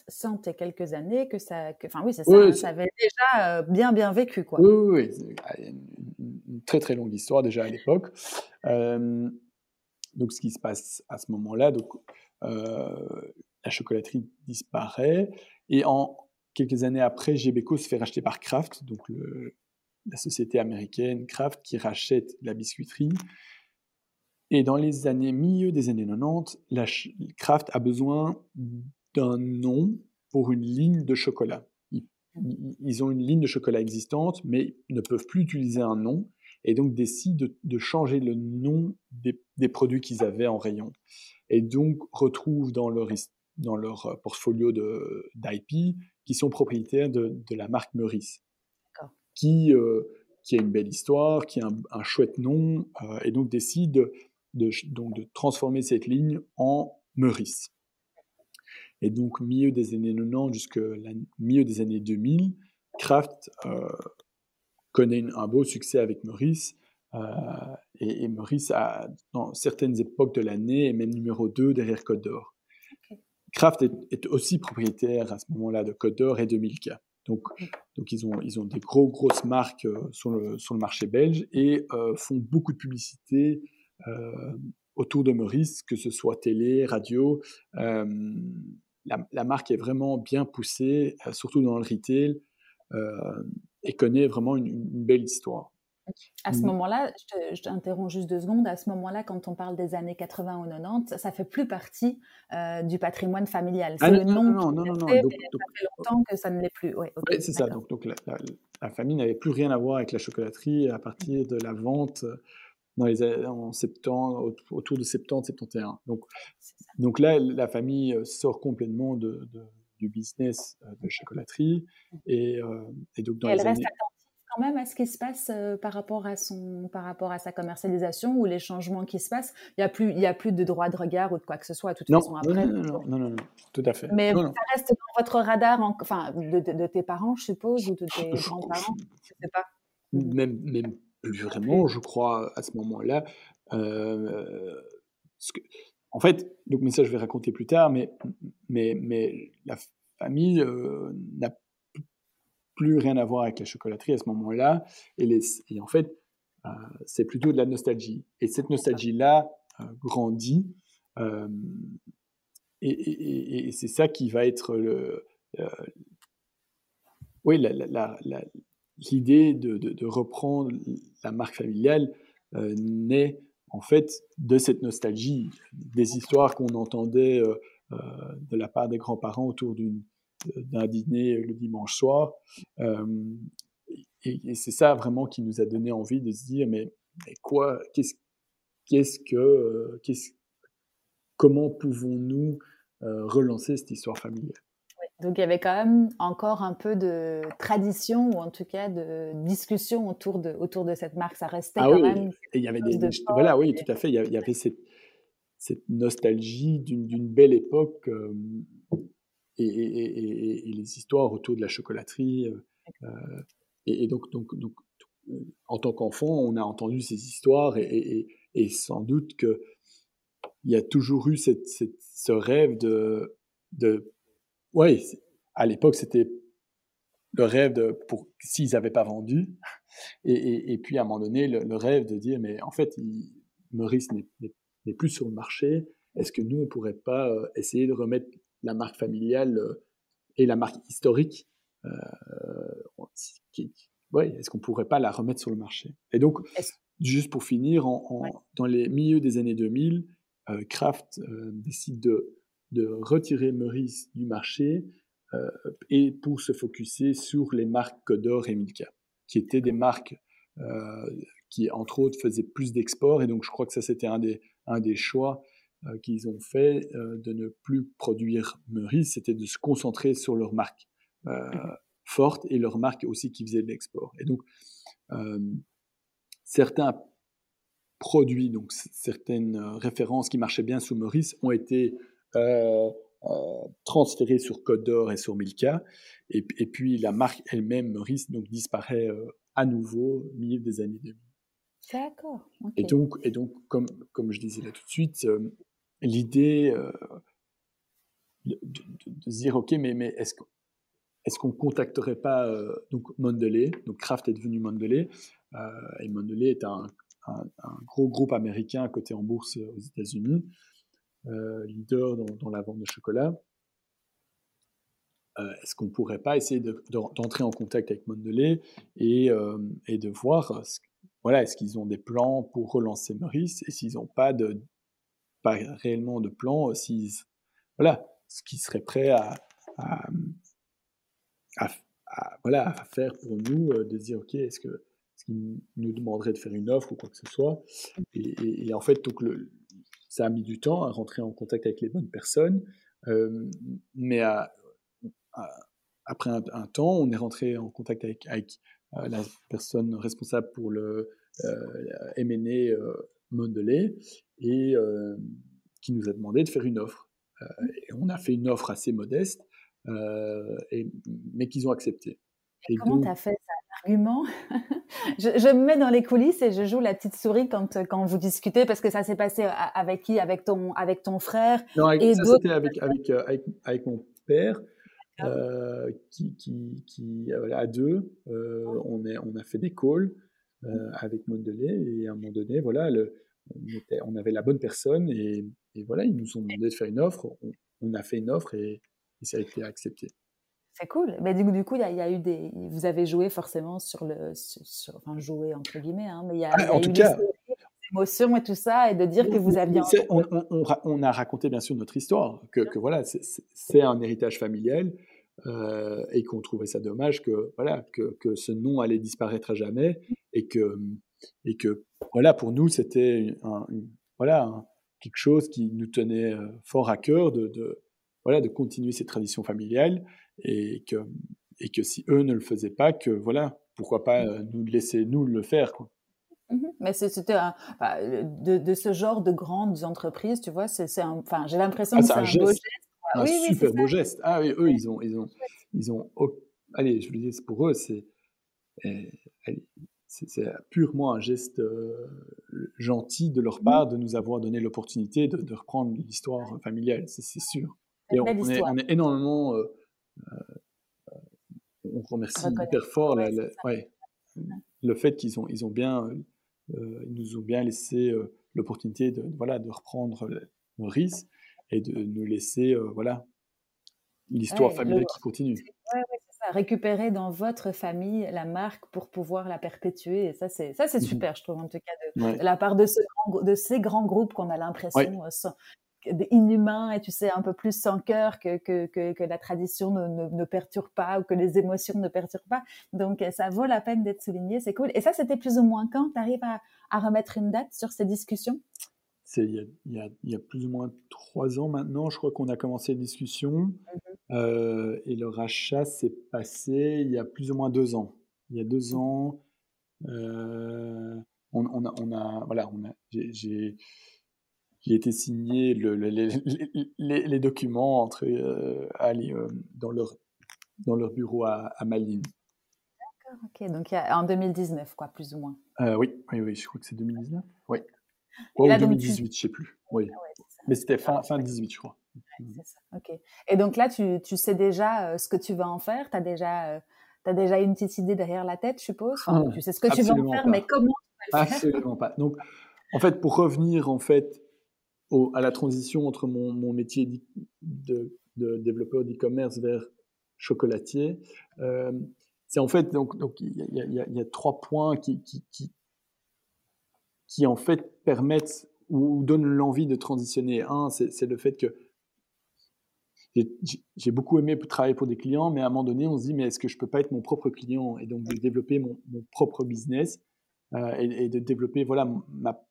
cent et quelques années que ça, enfin oui, c'est ça, ça avait déjà euh, bien bien vécu quoi. Oui, oui, oui. Ah, une, très très longue histoire déjà à l'époque. Euh, donc ce qui se passe à ce moment-là, donc euh, la chocolaterie disparaît et en quelques années après, Gebeco se fait racheter par Kraft, donc le, la société américaine Kraft qui rachète la biscuiterie. Et dans les années milieu des années 90, la Kraft a besoin d'un nom pour une ligne de chocolat. Ils, ont une ligne de chocolat existante, mais ne peuvent plus utiliser un nom, et donc décident de, changer le nom des, produits qu'ils avaient en rayon. Et donc retrouvent dans leur, dans leur euh, portfolio d'IP qui sont propriétaires de, la marque Meurice, qui, euh, qui a une belle histoire, qui a un, chouette nom, euh, et donc décident de, donc de transformer cette ligne en Meurice. Et donc, milieu des années 90 jusqu'au milieu des années 2000, Kraft euh, connaît un beau succès avec Maurice. et, Maurice, a, dans certaines époques de l'année, est même numéro 2 derrière Côte d'Or. Kraft est, aussi propriétaire à ce moment-là de Côte d'Or et de Milka. Donc, donc ils, ont, ils ont des gros, grosses marques sur, le, sur le marché belge et font beaucoup de publicité autour de Maurice, que ce soit télé, radio. Euh, la, marque est vraiment bien poussée, euh, surtout dans le retail, euh, et connaît vraiment une, belle histoire. À ce mmh. moment-là, je t'interromps juste deux secondes, à ce moment-là, quand on parle des années 80 ou 90, ça fait plus partie du patrimoine familial. C'est ah, le nom non, non, non, non, ça fait longtemps que ça ne l'est plus. Ouais, c'est ça. Donc, donc la, la, famille n'avait plus rien à voir avec la chocolaterie à partir de la vente dans les, en septembre, autour de 70, 71. Donc, donc là, la famille euh, sort complètement de, du business euh, de chocolaterie. Et, euh, et donc dans elle reste attentive quand même à ce qui se passe par, rapport à son, par rapport à sa commercialisation ou les changements qui se passent. Il n'y a, plus, il a plus de droit de regard ou de quoi que ce soit, de toute façon, après. Non non, non, non, tout à fait. Mais ça reste dans votre radar, enfin, de, tes parents, je suppose, ou de tes grands-parents, je ne sais pas. Même, même vraiment, je crois, à ce moment-là. Euh, en fait, donc, mais ça, je vais raconter plus tard, mais, mais, mais la famille euh, n'a plus rien à voir avec la chocolaterie à ce moment-là. Et, et, en fait, euh, c'est plutôt de la nostalgie. Et cette nostalgie-là grandit. et, et c'est ça qui va être le. oui, la, la, la, l'idée de, reprendre la marque familiale euh, naît en fait de cette nostalgie, des histoires qu'on entendait euh, euh, de la part des grands-parents autour d'un dîner le dimanche soir. et, c'est ça vraiment qui nous a donné envie de se dire, mais, quoi, qu'est-ce, qu'est-ce que, comment pouvons-nous relancer cette histoire familiale? Donc il y avait quand même encore un peu de tradition ou en tout cas de discussion autour de, autour de cette marque. Ça restait ah quand même. Et il y avait des, voilà, oui, tout à fait. Il y avait, cette, cette nostalgie d'une belle époque euh, et, et, et, les histoires autour de la chocolaterie. Euh, euh, et, donc, donc, donc, en tant qu'enfant, on a entendu ces histoires et, sans doute que il y a toujours eu cette, cette, ce rêve de, de oui, à l'époque, c'était le rêve de, pour s'ils n'avaient pas vendu. Et, et, puis, à un moment donné, le, rêve de dire, mais en fait, Maurice n'est plus sur le marché. Est-ce que nous, on ne pourrait pas euh, essayer de remettre la marque familiale euh, et la marque historique euh, ouais, Est-ce qu'on ne pourrait pas la remettre sur le marché? Et donc, juste pour finir, en, dans les milieux des années 2000, Kraft décide de de retirer Maurice du marché euh, et pour se focuser sur les marques Codor et Milka, qui étaient des marques euh, qui, entre autres, faisaient plus d'export. Et donc, je crois que ça, c'était un des, un des choix euh, qu'ils ont fait de ne plus produire Maurice, c'était de se concentrer sur leurs marques fortes et leurs marques aussi qui faisaient de l'export. Et donc, certains produits, donc certaines références qui marchaient bien sous Maurice ont été euh, euh, transféré sur Côte d'Or et sur Milka. Et, puis la marque elle-même, Maurice, donc, disparaît euh, à nouveau au milieu des années 2000. D'accord. Et donc, et donc comme, comme je disais là tout de suite, l'idée de, de, se dire, OK, mais, mais est-ce qu'on est qu'on contacterait pas donc Mondelez Donc Kraft est devenu Mondelez. et Mondelez est un, un, gros groupe américain coté en bourse aux États-Unis. Euh, leader dans, la vente de chocolat. Euh, est-ce qu'on ne pourrait pas essayer d'entrer en contact avec Mondelez et, euh, de voir, voilà, est-ce qu'ils ont des plans pour relancer Maurice et s'ils n'ont pas, pas réellement de plan, s'ils, voilà, ce qu'ils seraient prêts à, à, voilà, à faire pour nous, de dire, OK, est-ce qu'ils nous demanderaient de faire une offre ou quoi que ce soit. Et en fait, donc le, ça a mis du temps à rentrer en contact avec les bonnes personnes, euh, mais après un, temps, on est rentré en contact avec, euh, la personne responsable pour le euh, M&A Mondelez et qui nous a demandé de faire une offre. et on a fait une offre assez modeste, et, mais qu'ils ont accepté. Et comment tu as fait argument. je, me mets dans les coulisses et je joue la petite souris quand, quand vous discutez parce que ça s'est passé avec qui? Avec ton, avec ton frère Non, et ça c'était avec, avec, avec, avec, mon père. Euh, qui, qui, qui à deux, euh, on, est, on a fait des calls euh, avec Mondelez et à un moment donné, voilà, le, on, était, on, avait la bonne personne et, et, voilà, ils nous ont demandé de faire une offre. On, a fait une offre et, ça a été accepté. C'est cool. Mais du, du coup, il y, a eu des. Vous avez joué forcément sur le. Sur, enfin, joué entre guillemets, hein, mais il y a, ah, en tout cas, émotions et tout ça, et de dire que vous aviez. On, on, on, a raconté bien sûr notre histoire, que, que voilà, c'est un héritage familial. Euh, et qu'on trouvait ça dommage que voilà que, que, ce nom allait disparaître à jamais et que et que voilà pour nous c'était un, voilà quelque chose qui nous tenait euh, fort à cœur de, de, voilà de continuer ces traditions familiales et que et que si eux ne le faisaient pas que voilà pourquoi pas euh, nous laisser nous le faire quoi. Mmh Mais c'était de, de, ce genre de grandes entreprises, tu vois, c'est enfin, j'ai l'impression ah, que c'est un, beau geste un super beau geste. Ah oui, eux, ils ont, ils ont, ils ont. allez, je veux dire, pour eux, c'est, eh, c'est purement un geste euh, gentil de leur mmh. part de nous avoir donné l'opportunité de, de, reprendre l'histoire familiale, c'est sûr. Et on, est, on, est, énormément. Euh, on remercie hyper fort ouais, le fait qu'ils ont, ils ont bien, ils nous ont bien laissé l'opportunité de, voilà, de reprendre Maurice et de nous laisser euh, voilà l'histoire familiale qui continue. Ouais, ça. Récupérer dans votre famille la marque pour pouvoir la perpétuer. Et ça, c'est ça, c'est mmh super, je trouve en tout cas de, la part de, ce de ces grands groupes qu'on a l'impression euh, inhumains et tu sais un peu plus sans cœur que, que, que, la tradition ne, ne, perturbe pas ou que les émotions ne perturbent pas. Donc euh, ça vaut la peine d'être souligné, c'est cool. Et ça, c'était plus ou moins quand? Tu arrives à, à remettre une date sur ces discussions? Il y, a, il, y a, plus ou moins trois ans maintenant, je crois qu'on a commencé les discussions. Mmh euh, et le rachat s'est passé il y a plus ou moins deux ans. Il y a deux ans, euh, on, on, a, on, a, voilà, on a, j'ai, été signé le, les, les, les, documents entre, euh, euh, dans, leur, dans leur bureau à, à Malines. D'accord, ok. Donc en 2019, quoi, plus ou moins. oui, oui, oui, je crois que c'est 2019. Oui. Ou 2018, je sais plus. Oui. Ah Mais c'était fin, fin 18, je crois. Ok. Et donc là, tu, tu sais déjà euh, ce que tu vas en faire? Tu as déjà, euh, as déjà une petite idée derrière la tête, je suppose? Ah, Tu sais ce que tu vas en faire, mais comment tu vas le faire? Absolument pas. Donc, en fait, pour revenir en fait à la transition entre mon, métier de, développeur d'e-commerce vers chocolatier, euh, c'est en fait donc il y, a, trois points qui, qui, qui, en fait permettent ou, donnent l'envie de transitionner. Un, c'est le fait que j'ai beaucoup aimé travailler pour des clients, mais à un moment donné, on se dit, mais est-ce que je peux pas être mon propre client et donc de développer mon, propre business euh, et, de développer voilà ma,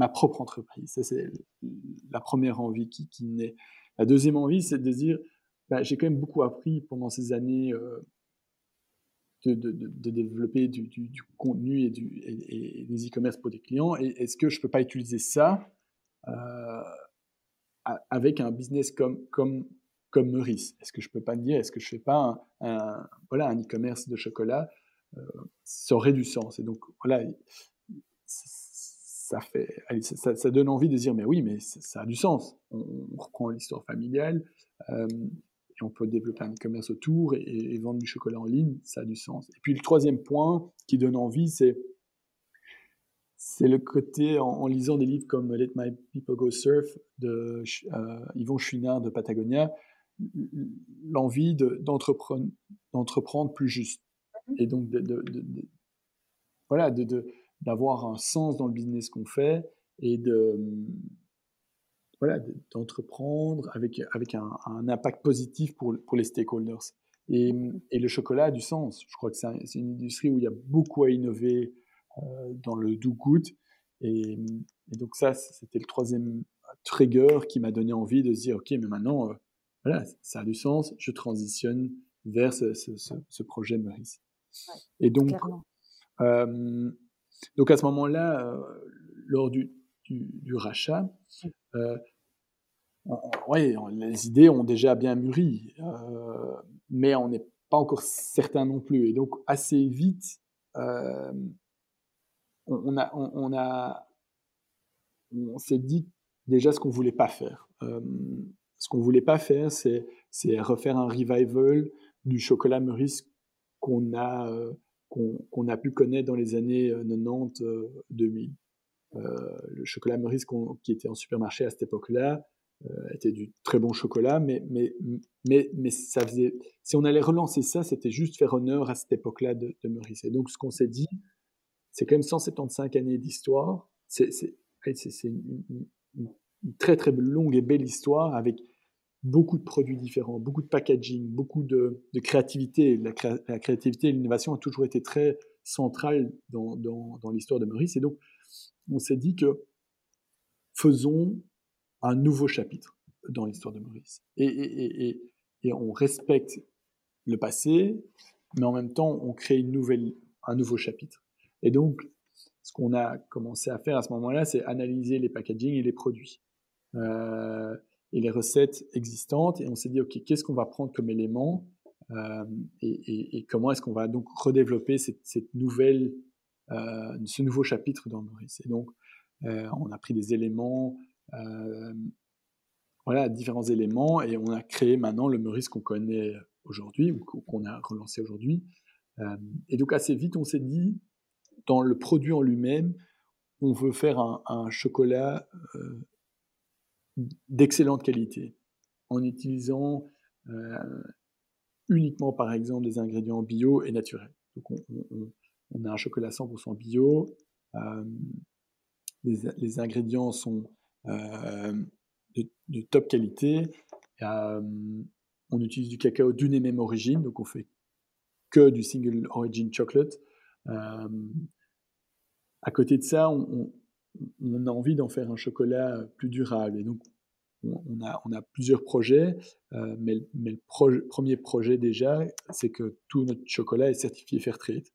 ma propre entreprise. Ça, c'est la première envie qui, qui naît. La deuxième envie, c'est de dire, bah, j'ai quand même beaucoup appris pendant ces années euh, de, de, de, développer du, du, contenu et, du, et, des e-commerce pour des clients. Et est-ce que je ne peux pas utiliser ça euh, avec un business comme, comme, comme Meurice? Est-ce que je ne peux pas me dire, est-ce que je ne fais pas un, voilà, un e-commerce de chocolat euh, Ça aurait du sens. Et donc, voilà, ça, fait, allez, ça, ça, donne envie de dire, mais oui, mais ça, a du sens. On, reprend l'histoire familiale. Euh, on peut développer un e-commerce autour et, vendre du chocolat en ligne, ça a du sens. Et puis le troisième point qui donne envie, c'est c'est le côté, en, lisant des livres comme Let My People Go Surf de euh, Yvon Chouinard de Patagonia, l'envie d'entreprendre, plus juste. Et donc, de, voilà, d'avoir un sens dans le business qu'on fait et de, voilà, d'entreprendre avec, avec un, impact positif pour, pour les stakeholders. Et, et, le chocolat a du sens. Je crois que c'est une industrie où il y a beaucoup à innover euh, dans le do good. Et, donc ça, c'était le troisième trigger qui m'a donné envie de se dire, OK, mais maintenant, euh, voilà, ça a du sens, je transitionne vers ce, ce, projet Maurice. et donc, euh, donc à ce moment-là, lors du, rachat, euh, les idées ont déjà bien mûri, euh, mais on n'est pas encore certain non plus. Et donc, assez vite, euh, on, s'est dit déjà ce qu'on voulait pas faire. Euh, ce qu'on voulait pas faire, c'est refaire un revival du chocolat Meurice qu'on a, euh, qu'on, a pu connaître dans les années 90-2000. le chocolat Meurice qui était en supermarché à cette époque-là, euh, était du très bon chocolat, mais, mais, mais, mais ça faisait, si on allait relancer ça, c'était juste faire honneur à cette époque-là de, de Meurice. Et donc, ce qu'on s'est dit, c'est quand même 175 années d'histoire. C'est une, une, très, très longue et belle histoire avec beaucoup de produits différents, beaucoup de packaging, beaucoup de, créativité. La, créativité et l'innovation ont toujours été très centrales dans, l'histoire de Meurice. Et donc, on s'est dit que faisons un nouveau chapitre dans l'histoire de Maurice. Et, et, on respecte le passé, mais en même temps, on crée un nouveau chapitre. Et donc, ce qu'on a commencé à faire à ce moment-là, c'est analyser les packaging et les produits euh, et les recettes existantes. Et on s'est dit, OK, qu'est-ce qu'on va prendre comme élément euh, et, comment est-ce qu'on va donc redévelopper cette, nouvelle, euh, ce nouveau chapitre dans Maurice. Et donc, euh, on a pris des éléments voilà, différents éléments et on a créé maintenant le Meurice qu'on connaît aujourd'hui ou qu'on a relancé aujourd'hui. Et donc assez vite, on s'est dit, dans le produit en lui-même, on veut faire un, chocolat d'excellente qualité en utilisant uniquement, par exemple, des ingrédients bio et naturels. Donc, on, a un chocolat 100% bio. les, ingrédients sont euh, de, top qualité. Euh, on utilise du cacao d'une et même origine, donc on fait que du single origin chocolate. Euh, à côté de ça, on, a envie d'en faire un chocolat plus durable. Et donc, on, a, on plusieurs projets, mais, mais, le premier projet déjà, c'est que tout notre chocolat est certifié Fairtrade.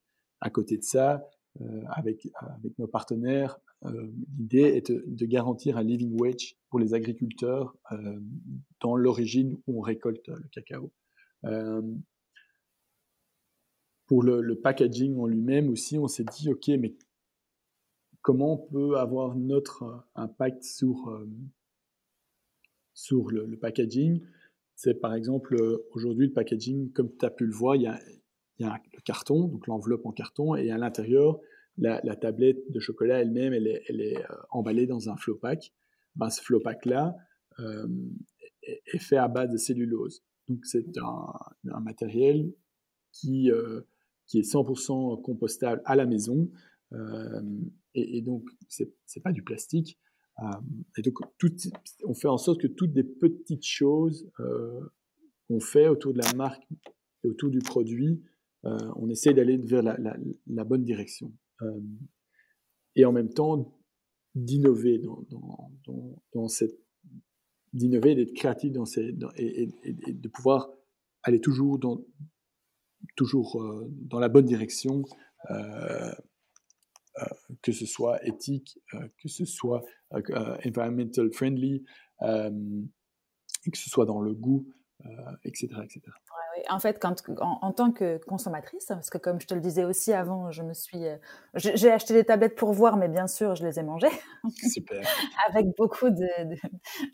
À côté de ça, avec, avec nos partenaires, euh, l'idée est de, garantir un living wage pour les agriculteurs euh, dans l'origine où on récolte le cacao. Euh, pour le, packaging en lui-même aussi, on s'est dit, OK, mais comment on peut avoir notre impact sur, sur le, packaging C'est par exemple, aujourd'hui, le packaging, comme tu as pu le voir, il y a, il y a le carton, donc l'enveloppe en carton, et à l'intérieur, la, tablette de chocolat elle-même, elle est, euh, emballée dans un flow pack. Ben, ce flow pack-là euh, est, fait à base de cellulose. Donc c'est un, matériel qui, euh, qui est 100% compostable à la maison. Et, et, donc c'est pas du plastique. et donc on fait en sorte que toutes des petites choses qu'on fait autour de la marque et autour du produit, on essaie d'aller vers la, bonne direction. Euh, et en même temps d'innover dans, cette d'innover, d'être créatif dans et, de pouvoir aller toujours dans, toujours euh, dans la bonne direction, euh, que ce soit éthique, que ce soit environmental friendly, que ce soit dans le goût, etc., etc en fait, quand, en, tant que consommatrice, parce que comme je te le disais aussi avant, je me suis, euh, j'ai acheté des tablettes pour voir, mais bien sûr, je les ai mangées. Super. Avec beaucoup de,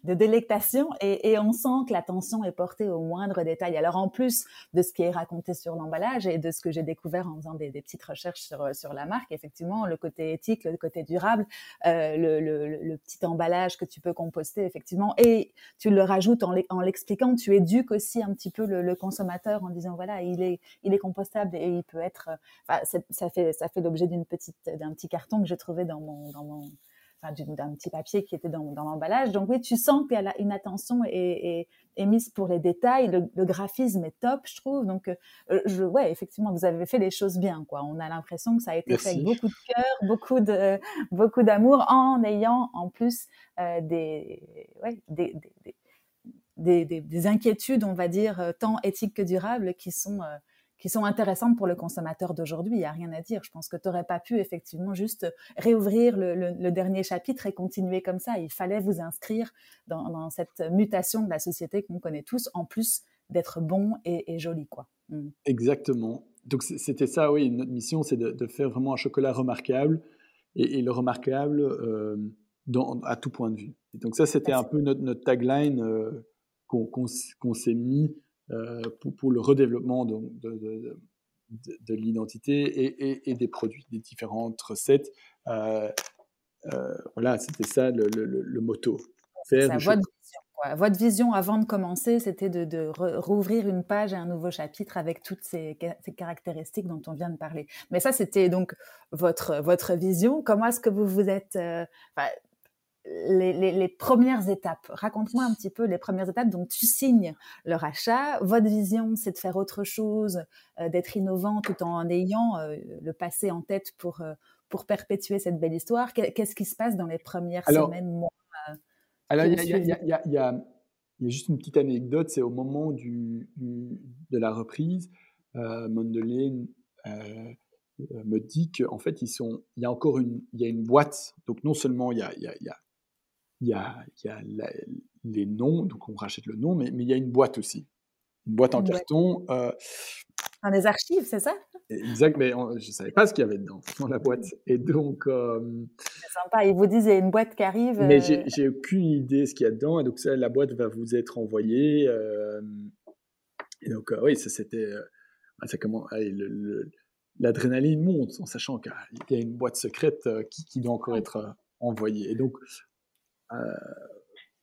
de, délectation, et, et, on sent que l'attention est portée au moindre détail. Alors, en plus de ce qui est raconté sur l'emballage et de ce que j'ai découvert en faisant des, des, petites recherches sur, sur la marque, effectivement, le côté éthique, le côté durable, euh, le, le, le, petit emballage que tu peux composter, effectivement, et tu le rajoutes en l'expliquant, tu éduques aussi un petit peu le, le consommateur en disant voilà il est il est compostable et il peut être enfin, ça fait ça fait l'objet d'une petite d'un petit carton que j'ai trouvé dans mon dans mon enfin, d'un petit papier qui était dans, dans l'emballage. Donc oui, tu sens qu'une attention est, est, mise pour les détails. Le, graphisme est top, je trouve. Donc euh, je, ouais, effectivement, vous avez fait les choses bien. Quoi. On a l'impression que ça a été fait avec beaucoup de cœur, beaucoup de beaucoup d'amour, en ayant en plus euh, des, ouais, des, des des, inquiétudes, on va dire, euh, tant éthiques que durables, qui sont, euh, qui sont intéressantes pour le consommateur d'aujourd'hui. Il n'y a rien à dire. Je pense que tu n'aurais pas pu effectivement juste réouvrir le, dernier chapitre et continuer comme ça. Il fallait vous inscrire dans, cette mutation de la société qu'on connaît tous, en plus d'être bon et, joli, quoi. Mmh. Exactement. Donc c'était ça, oui, notre mission, c'est de, faire vraiment un chocolat remarquable et, le remarquable euh, dans, à tout point de vue. Et donc ça, c'était un peu notre, notre tagline euh, qu'on s'est mis euh, pour, pour, le redéveloppement de, de, de l'identité et, et, des produits, des différentes recettes. voilà, c'était ça le, le, le, motto. Faire votre vision avant de commencer, c'était de, rouvrir une page et un nouveau chapitre avec toutes ces, caractéristiques dont on vient de parler. Mais ça, c'était donc votre, votre vision. Comment est-ce que vous vous êtes... Euh, les, premières étapes. Raconte-moi un petit peu les premières étapes dont tu signes le rachat. Votre vision, c'est de faire autre chose, euh, d'être innovant tout en ayant euh, le passé en tête pour, pour perpétuer cette belle histoire. Qu'est-ce qui se passe dans les premières semaines, mois alors, il y, a, juste une petite anecdote, c'est au moment du, de la reprise, euh, Mondelaine euh, me dit qu'en fait, ils sont, il y a encore une, il y a une boîte. Donc, non seulement il y a, il y a, il y a, il y a les noms, donc on rachète le nom, mais, mais il y a une boîte aussi. Une boîte en carton. Euh, dans des archives, c'est ça? Exact, mais je ne savais pas ce qu'il y avait dedans, dans la boîte. Et donc. Euh, c'est sympa, ils vous disent il y a une boîte qui arrive. Mais euh, j'ai aucune idée ce qu'il y a dedans. Et donc, ça, la boîte va vous être envoyée. Euh, et donc, oui, ça c'était. ça comment L'adrénaline monte en sachant qu'il y a une boîte secrète qui, qui, doit encore être envoyée. Et donc,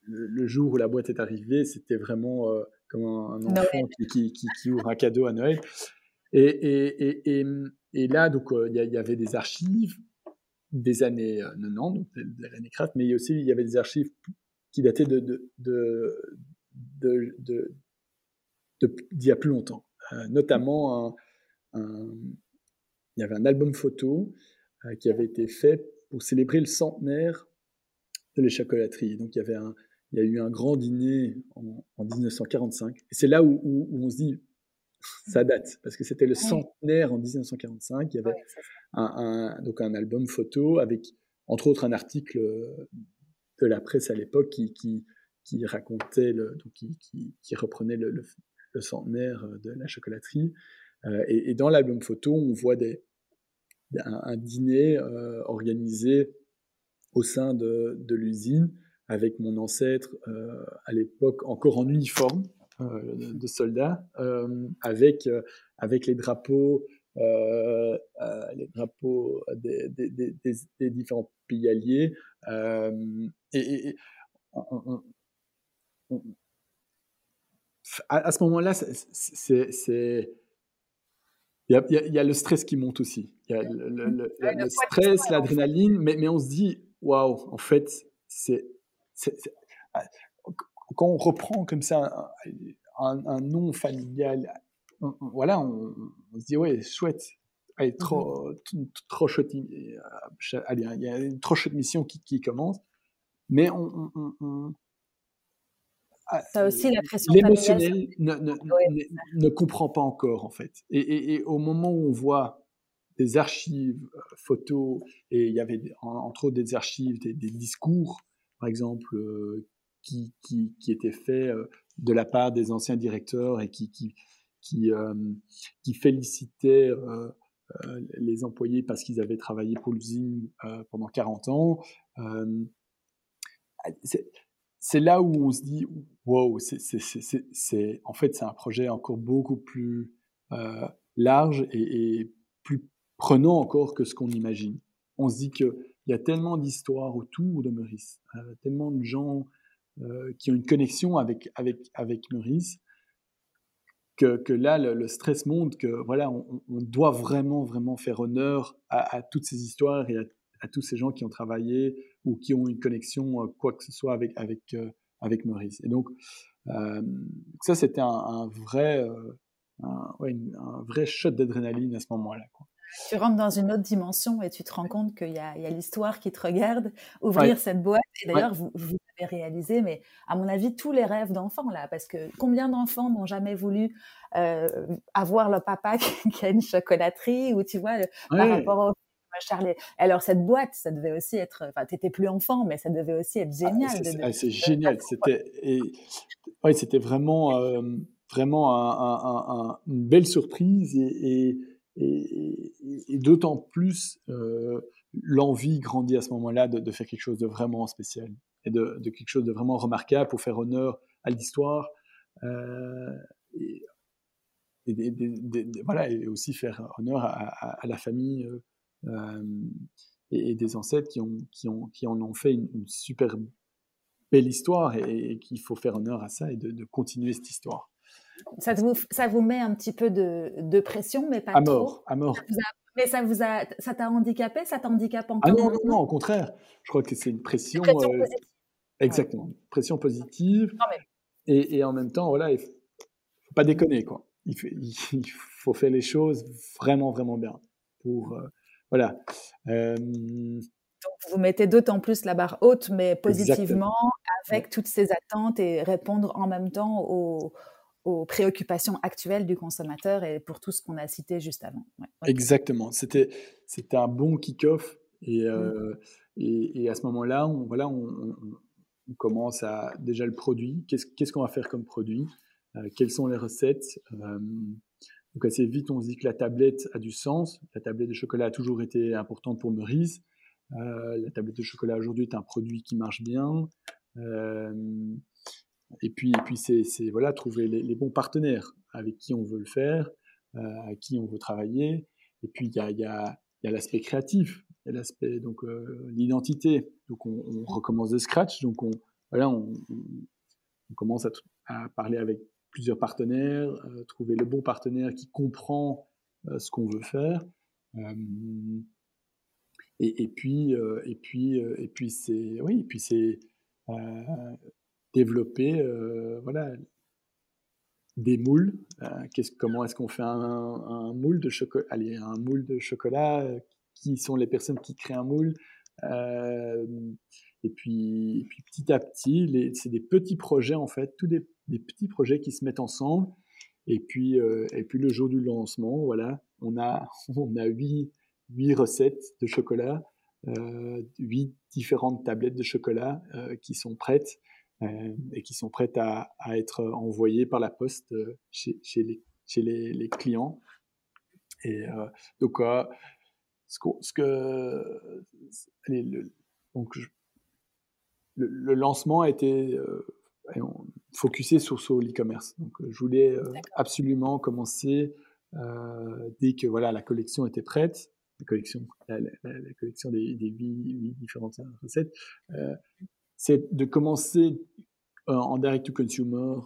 le, jour où la boîte est arrivée, c'était vraiment comme un, enfant qui, qui, qui, ouvre un cadeau à Noël. Et, et, et, et là, donc, euh, il y, avait des archives des années 90, euh, donc de, l'année Craft, mais aussi il y avait des archives qui dataient de, de, de, de d'il y a plus longtemps. Euh, notamment, un, il y avait un album photo qui avait été fait pour célébrer le centenaire de l'échacolaterie. Donc, il y avait un, il y a eu un grand dîner en, en 1945. Et c'est là où, où, on se dit, ça date, parce que c'était le centenaire en 1945. Il y avait un, donc un album photo avec, entre autres, un article de la presse à l'époque qui, qui, qui, racontait, le, donc qui, qui, reprenait le, le, centenaire de la chocolaterie. Euh, et, et, dans l'album photo, on voit des, un, dîner euh, organisé au sein de, de l'usine avec mon ancêtre euh, à l'époque encore en uniforme euh, de soldat, euh, avec, avec les drapeaux, les drapeaux des, des, des, différents pays alliés. et, à, ce moment-là, c'est il y, a, il y, a, le stress qui monte aussi. Il y a le, le, le stress, l'adrénaline, mais, mais on se dit, waouh, en fait, c'est ah, quand on reprend comme ça un, nom familial, voilà, on, se dit ouais, chouette, allez, trop, mmh trop chouette, allez, il y a une trop chouette mission qui, qui commence, mais on, ah, aussi la pression l'émotionnel ne, ne, ne, comprend pas encore en fait. Et, et, au moment où on voit des archives euh, photos et il y avait entre autres des archives, des, discours par exemple, euh, qui, qui, qui, était fait euh, de la part des anciens directeurs et qui, qui, qui, euh, qui félicitaient les employés parce qu'ils avaient travaillé pour l'usine pendant 40 ans. c'est là où on se dit, wow, c'est, en fait, c'est un projet encore beaucoup plus large et, plus prenant encore que ce qu'on imagine. On se dit que il y a tellement d'histoires autour de Meurice, euh, tellement de gens euh, qui ont une connexion avec, avec, avec Meurice, que, que là, le, stress monte, que voilà, on, doit vraiment, vraiment faire honneur à, toutes ces histoires et à, tous ces gens qui ont travaillé ou qui ont une connexion, euh, quoi que ce soit, avec, avec, avec Meurice. Et donc, ça, c'était un, vrai, un, vrai shot d'adrénaline à ce moment-là. Tu rentres dans une autre dimension et tu te rends compte qu'il y a, l'histoire qui te regarde ouvrir cette boîte. Et d'ailleurs, vous, vous avez réalisé, mais à mon avis, tous les rêves d'enfants là, parce que combien d'enfants n'ont jamais voulu euh, avoir le papa qui a une chocolaterie ou tu vois, par rapport au Charlie. Alors cette boîte, ça devait aussi être, enfin, t'étais plus enfant, mais ça devait aussi être ah, génial. c'est génial. C'était, ouais, c'était vraiment. Euh, vraiment une belle surprise et, et, d'autant plus l'envie grandit à ce moment-là de, faire quelque chose de vraiment spécial et de, quelque chose de vraiment remarquable pour faire honneur à l'histoire et, voilà, et aussi faire honneur à, la famille et, des ancêtres qui, ont, qui, ont, qui en ont fait une, super belle histoire et, qu'il faut faire honneur à ça et de, continuer cette histoire. Ça vous, ça vous met un petit peu de, de pression, mais pas à trop. Mort, à mort. mais ça vous a, ça t'a handicapé, ça t'handicape encore Ah non, non, non, au contraire. Je crois que c'est une pression. Une pression euh, positive. exactement, pression positive. Et, et, en même temps, voilà, il faut pas déconner quoi. Il faut, il faut, faire les choses vraiment, vraiment bien pour, euh, voilà. Donc, vous mettez d'autant plus la barre haute, mais positivement, avec toutes ces attentes et répondre en même temps aux, préoccupations actuelles du consommateur et pour tout ce qu'on a cité juste avant. Exactement. C'était, c'était un bon kick-off. Et, mmh. et, à ce moment-là, on, voilà, on, commence à déjà le produit. Qu'est-ce, qu'est-ce qu'on va faire comme produit euh, Quelles sont les recettes donc assez vite, on se dit que la tablette a du sens. La tablette de chocolat a toujours été importante pour Meurice. Euh, la tablette de chocolat aujourd'hui est un produit qui marche bien. Euh, et puis, et puis c'est, voilà, trouver les, bons partenaires avec qui on veut le faire, euh, avec qui on veut travailler. Et puis il y a, y a, y a l'aspect créatif, l'aspect donc l'identité. Donc on, recommence de scratch. Donc on voilà, on, commence à, à, parler avec plusieurs partenaires, euh, trouver le bon partenaire qui comprend euh, ce qu'on veut faire. Euh, et, puis, et puis, et puis c'est, oui, puis c'est développer, voilà, des moules. comment est-ce qu'on fait un, moule de chocolat un moule de chocolat. Qui sont les personnes qui créent un moule et puis, et puis petit à petit, c'est des petits projets en fait, tous des des petits projets qui se mettent ensemble. Et puis, euh, et puis le jour du lancement, voilà, on a, on a huit, huit recettes de chocolat, euh, huit différentes tablettes de chocolat euh, qui sont prêtes et qui sont prêtes à, à, être envoyées par la poste chez, chez, les, chez les, les, clients. Et donc, ce, que, ce que allez, le, donc, le, le, lancement a été focusé sur ce e-commerce. Donc, euh, je voulais euh, absolument commencer euh, dès que voilà la collection était prête, la collection, la, collection des, des huit, différentes recettes, c'est de commencer en direct to consumer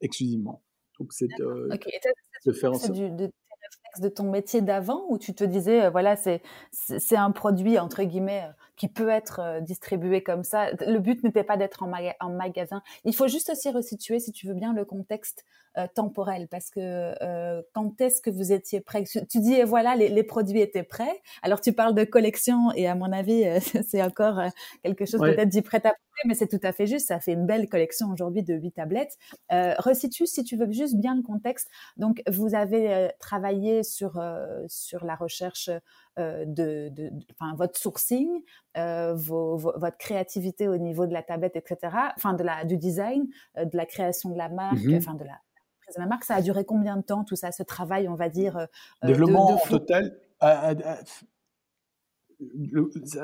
exclusivement. Donc, c'est de faire en sorte de ton métier d'avant où tu te disais, voilà, c'est c'est un produit entre guillemets qui peut être euh, distribué comme ça? Le but n'était pas d'être en, en, magasin. Il faut juste aussi resituer, si tu veux bien, le contexte euh, temporel, parce que euh, quand est-ce que vous étiez prêt? Tu dis, voilà, les, les, produits étaient prêts. Alors tu parles de collection, et à mon avis, c'est encore quelque chose peut-être dit prêt à porter, mais c'est tout à fait juste. Ça fait une belle collection aujourd'hui de huit tablettes. resitue, si tu veux juste bien le contexte. Donc, vous avez travaillé sur sur la recherche euh, de, de, enfin, votre sourcing, euh, vos, votre créativité au niveau de la tablette, etc. Enfin, de la, du design, euh, de la création de la marque, mmh enfin de la de la marque. Ça a duré combien de temps tout ça, ce travail, on va dire Développement total.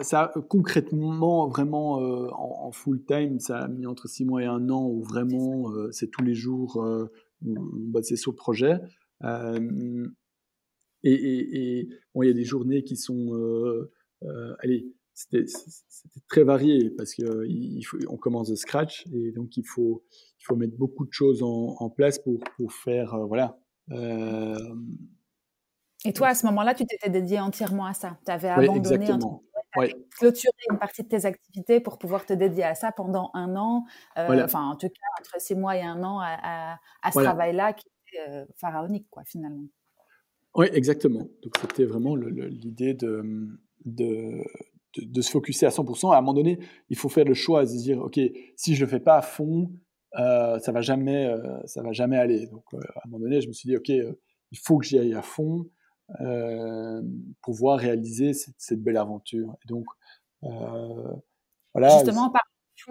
ça, concrètement, vraiment en, full time, ça a mis entre six mois et un an où vraiment c'est tous les jours, on, bossait sur le projet. Et, bon, il y a des journées qui sont, euh, euh, allez, c'était très varié parce que euh, il faut, on commence de scratch et donc il faut, il faut mettre beaucoup de choses en, place pour, pour faire, voilà. et toi, à ce moment-là, tu t'étais dédié entièrement à ça. Tu avais abandonné, clôturé une partie de tes activités pour pouvoir te dédier à ça pendant un an. Enfin, en tout cas, entre six mois et un an à, à, ce travail-là qui était pharaonique, quoi, finalement. Oui, exactement. Donc c'était vraiment l'idée de, de, de, se focuser à 100%. À un moment donné, il faut faire le choix, de se dire, OK, si je ne le fais pas à fond, euh, ça va jamais, euh, ça va jamais aller. Donc euh, à un moment donné, je me suis dit, OK, il faut que j'y aille à fond pour pouvoir réaliser cette, belle aventure. Et donc, voilà. Justement, par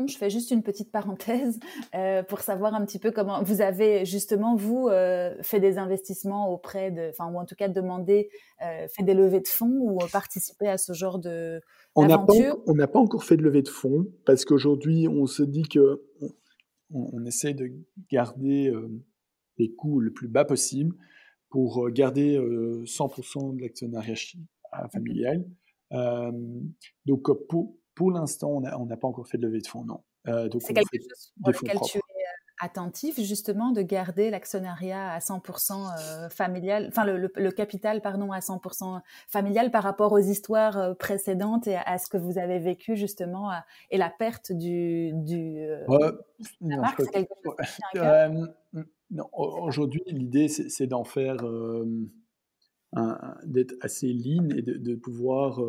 je fais juste une petite parenthèse euh, pour savoir un petit peu comment vous avez justement vous euh, fait des investissements auprès de, enfin ou en tout cas demandé, euh, fait des levées de fonds ou participé à ce genre de on n'a pas, on n'a pas encore fait de levée de fonds parce qu'aujourd'hui on se dit que on, essaie de garder les coûts le plus bas possible pour garder 100% de l'actionnariat familial. donc pour pour l'instant, on n'a pas encore fait de levée de fonds, non. Euh, c'est quelque chose pour lequel tu es euh, attentif, justement, de garder l'actionnariat à 100% euh, familial, enfin le, capital, pardon, à 100% familial par rapport aux histoires précédentes et à, ce que vous avez vécu, justement, et la perte du, du non, non aujourd'hui, l'idée, c'est d'en faire, d'être assez lean et de, de pouvoir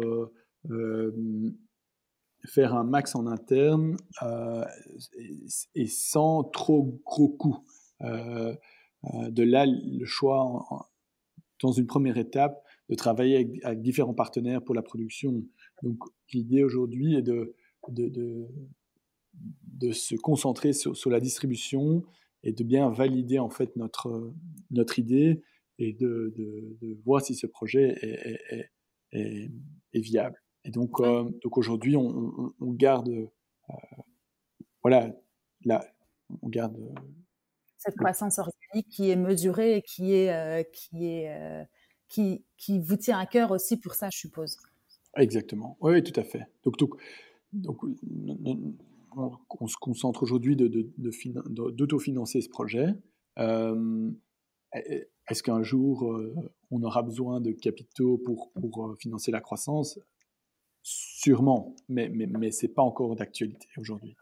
faire un max en interne euh, et, sans trop gros coûts. Euh, euh, de là, le choix, dans une première étape, de travailler avec, différents partenaires pour la production. Donc, l'idée aujourd'hui est de, de, de, se concentrer sur, la distribution et de bien valider en fait notre, notre idée et de, voir si ce projet est, est viable. Et donc, euh, donc aujourd'hui, on, garde, euh, voilà, là, on garde euh, cette croissance organique qui est mesurée et qui est, qui est, qui, qui vous tient à cœur aussi pour ça, je suppose. Exactement. Oui, tout à fait. Donc, donc, donc on, se concentre aujourd'hui de, d'autofinancer de, ce projet. est-ce qu'un jour, on aura besoin de capitaux pour, pour financer la croissance? Sûrement, mais, mais, mais ce n'est pas encore d'actualité aujourd'hui.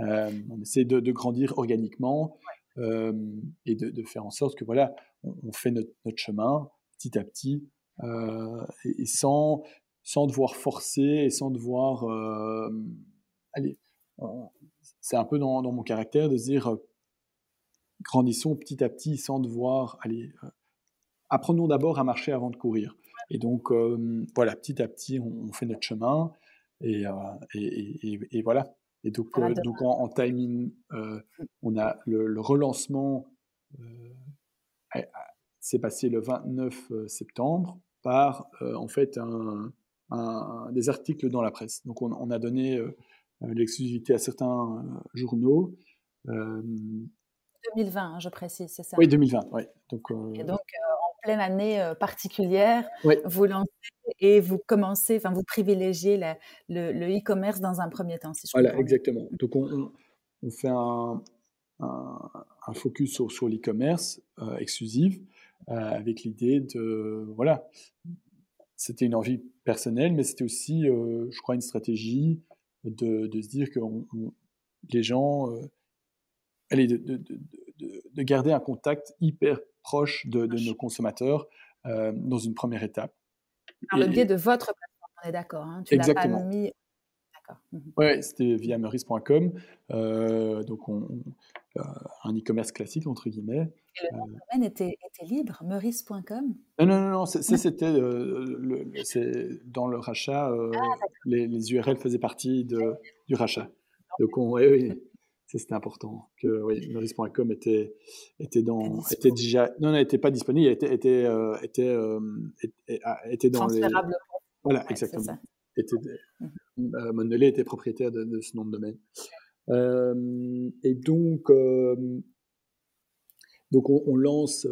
Euh, on essaie de, grandir organiquement euh, et de, faire en sorte que voilà, on, fait notre, chemin petit à petit euh, et, sans, sans devoir forcer et sans devoir. allez, c'est un peu dans, dans, mon caractère de se dire grandissons petit à petit sans devoir. Allez, apprenons d'abord à marcher avant de courir. Et donc, euh, voilà, petit à petit, on, fait notre chemin. Et, euh, et, voilà. Et donc, euh, donc en, timing, on a le, relancement s'est passé le 29 septembre par en fait un, des articles dans la presse. Donc on, a donné l'exclusivité à certains journaux. 2020, hein, je précise, c'est ça? Oui, 2020, oui. Donc, et donc pleine année euh, particulière, vous lancez et vous commencez, enfin vous privilégiez le e-commerce dans un premier temps, si je Voilà, exactement. Donc on, on, fait un, un, focus sur, sur l'e-commerce euh, exclusif euh, avec l'idée de, voilà, c'était une envie personnelle, mais c'était aussi, je crois, une stratégie de, de se dire que les gens, allez, de, de, de, garder un contact hyper proche de, nos consommateurs euh, dans une première étape. Par le biais de votre plateforme, on est d'accord. Hein, exactement. Mmh oui, c'était via meurice.com, euh, donc on, euh, un e-commerce classique entre guillemets. Et le nom de domaine était, libre, meurice.com Non, non, non, c'était dans le rachat, ah, les, les, URL faisaient partie de, du rachat. Donc on, oui, c'était important que oui, Meurice.com était était dans était déjà non non n'était pas disponible était était euh, était, euh, ah, était, dans les voilà exactement. était mmh. euh, Mondelez était propriétaire de, ce nom de domaine. Et donc donc on, on lance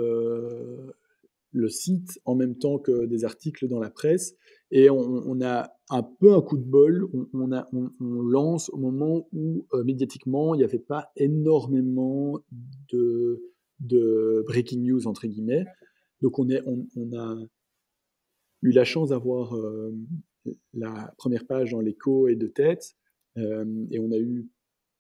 le site en même temps que des articles dans la presse. Et on, a un peu un coup de bol, on, a, lance au moment où euh, médiatiquement il n'y avait pas énormément de, breaking news, entre guillemets. Donc on, on, a eu la chance d'avoir euh, la première page dans l'écho et de tête. Euh, et on a eu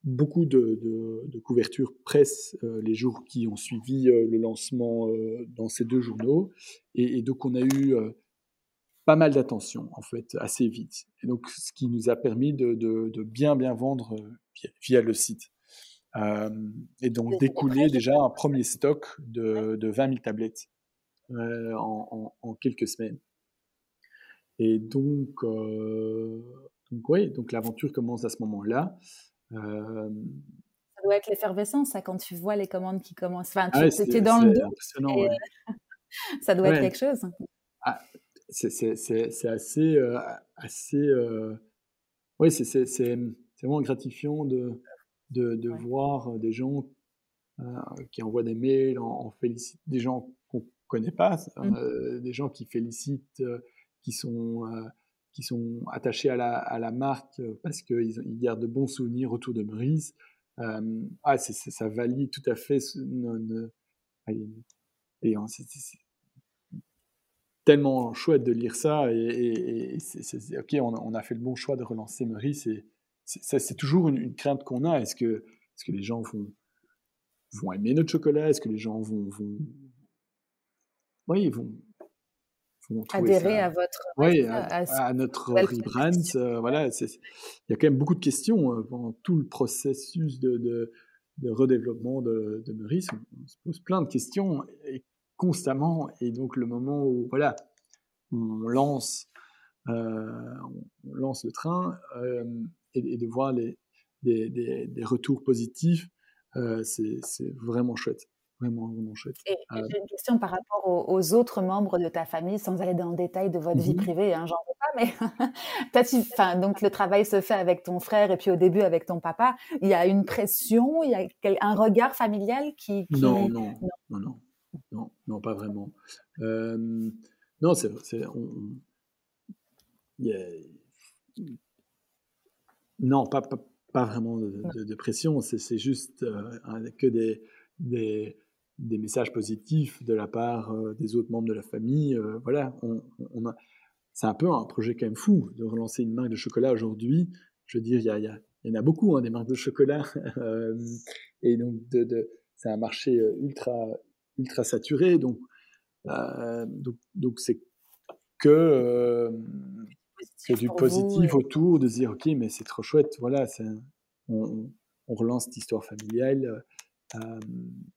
beaucoup de, de, couverture presse euh, les jours qui ont suivi euh, le lancement euh, dans ces deux journaux. Et, donc, on a eu pas mal d'attention, en fait, assez vite. Et donc, ce qui nous a permis de, de bien, bien vendre via, le site. et donc, d'écouler déjà un premier stock de, de 20 000 tablettes en, en, quelques semaines. Et donc, donc oui, donc l'aventure commence à ce moment-là. Ça doit être l'effervescence, ça, quand tu vois les commandes qui commencent. Enfin, tu ah es, dans le dos. ça doit être quelque chose. Ah, c'est assez. assez oui, c'est vraiment gratifiant de, de, de voir des gens qui envoient des mails, en, félicite, des gens qu'on connaît pas, mmh. des gens qui félicitent, qui sont qui sont attachés à la, à la marque parce qu'ils ils gardent de bons souvenirs autour de Maurice. Euh, ah, ça valide tout à fait. et c'est tellement chouette de lire ça. Et, c'est ok, on, a fait le bon choix de relancer Maurice. C'est toujours une, crainte qu'on a. Est-ce que, est que les gens vont, vont aimer notre chocolat? Est-ce que les gens vont, vont... Oui, vont, adhérer à votre oui, à, notre rebrand. Euh, voilà, il y a quand même beaucoup de questions euh, pendant tout le processus de, de, redéveloppement de, de Meurice. On, se pose plein de questions et constamment. Et donc le moment où voilà, on lance, euh, on lance le train et, de voir les, des, des, des retours positifs, c'est vraiment chouette vraiment, vraiment chouette. Et, euh j'ai une question par rapport aux, autres membres de ta famille, sans aller dans le détail de votre vie mmh privée, hein, j'en veux pas, mais donc le travail se fait avec ton frère et puis au début avec ton papa. Il y a une pression, il y a un regard familial qui. Non, non, non, non, non, pas vraiment. non, c'est. Non, pas, pas, pas, vraiment de, de, pression, c'est juste euh, que des, des, des messages positifs de la part euh, des autres membres de la famille. Euh, voilà, on, a, c'est un peu un projet quand même fou de relancer une marque de chocolat aujourd'hui. Je veux dire, il y, a, y, en a beaucoup hein, des marques de chocolat, euh, et donc de, c'est un marché ultra ultra saturé, donc donc, c'est que, du positif autour de dire ok mais c'est trop chouette, voilà, on, on, relance cette histoire familiale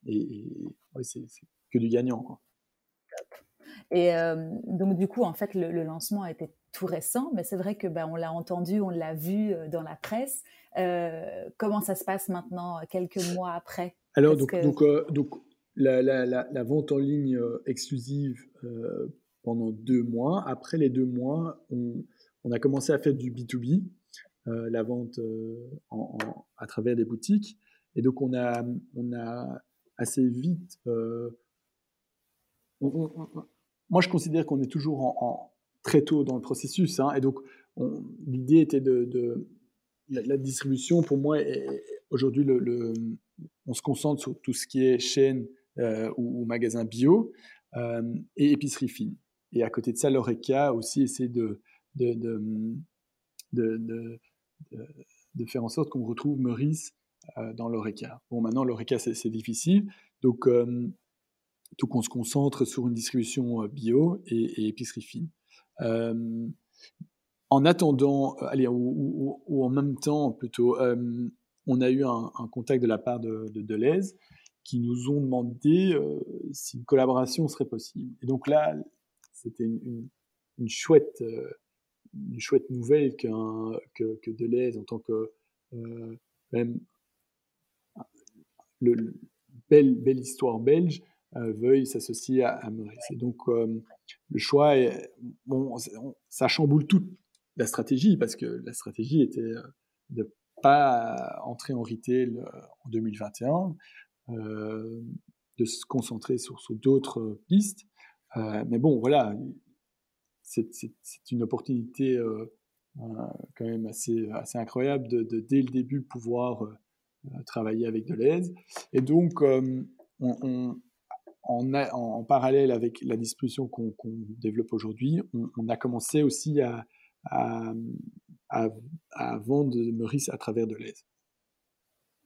et, c'est que du gagnant. Et donc du coup, en fait, le, lancement a été tout récent, mais c'est vrai que ben, on l'a entendu, on l'a vu dans la presse. comment ça se passe maintenant, quelques mois après? Alors donc, donc, donc la, la, la, vente en ligne exclusive pendant deux mois. Après les deux mois, on, on a commencé à faire du B2B, la vente en, à travers des boutiques. Et donc, on a, on a assez vite. Euh, moi, je considère qu'on est toujours en, très tôt dans le processus. Hein, et donc, l'idée était de. la, distribution, pour moi, aujourd'hui, on se concentre sur tout ce qui est chaîne euh, ou, magasin bio euh, et épicerie fine. Et à côté de ça, l'ORECA aussi essaie de, de, de, de, de faire en sorte qu'on retrouve Meurice dans l'ORECA. Bon, maintenant, l'ORECA, c'est difficile. Donc, euh, tout qu'on se concentre sur une distribution euh, bio et, épicerie fine. en attendant, allez, ou, en même temps plutôt, on a eu un, contact de la part de, de Deleuze qui nous ont demandé si une collaboration serait possible. Et donc là, c'était une, chouette, une chouette nouvelle que, que Deleuze, en tant que même le, belle, histoire belge euh, veuille s'associer à, Maurice. Et donc, euh, le choix, est, ça chamboule toute la stratégie, parce que la stratégie était euh, de pas entrer en retail en 2021, de se concentrer sur, d'autres pistes. mais bon, voilà, c'est une opportunité quand même assez, incroyable de, dès le début, pouvoir travailler avec Deleuze. Et donc, euh, on, en parallèle avec la distribution qu'on développe aujourd'hui, on, a commencé aussi à, à, à, vendre Meurice à travers Deleuze.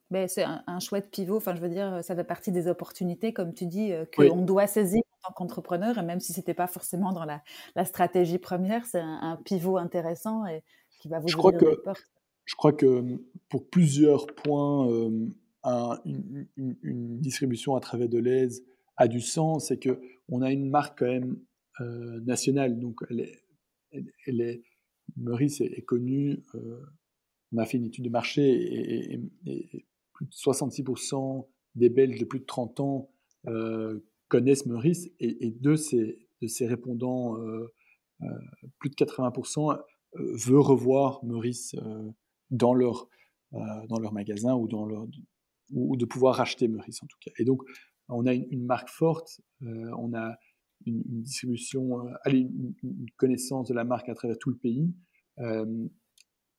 Ben, c'est un, chouette pivot. Enfin, je veux dire, ça fait partie des opportunités, comme tu dis, euh, qu'on doit saisir en tant qu'entrepreneur. Et même si c'était pas forcément dans la, la stratégie première, c'est un, pivot intéressant et qui va vous ouvrir des portes je crois que pour plusieurs points, une, distribution à travers de l'aise a du sens et que on a une marque quand même nationale. Donc, elle est, elle, est est, connue on a fait une étude de marché et, plus de 66% des Belges de plus de 30 ans connaissent Meurice et, de, ces, ces répondants, plus de 80% veut revoir Meurice dans leur, dans leur magasin ou, dans leur, ou, de pouvoir racheter Meurice en tout cas. Et donc, on a une, marque forte, on a une, distribution, allez, une, connaissance de la marque à travers tout le pays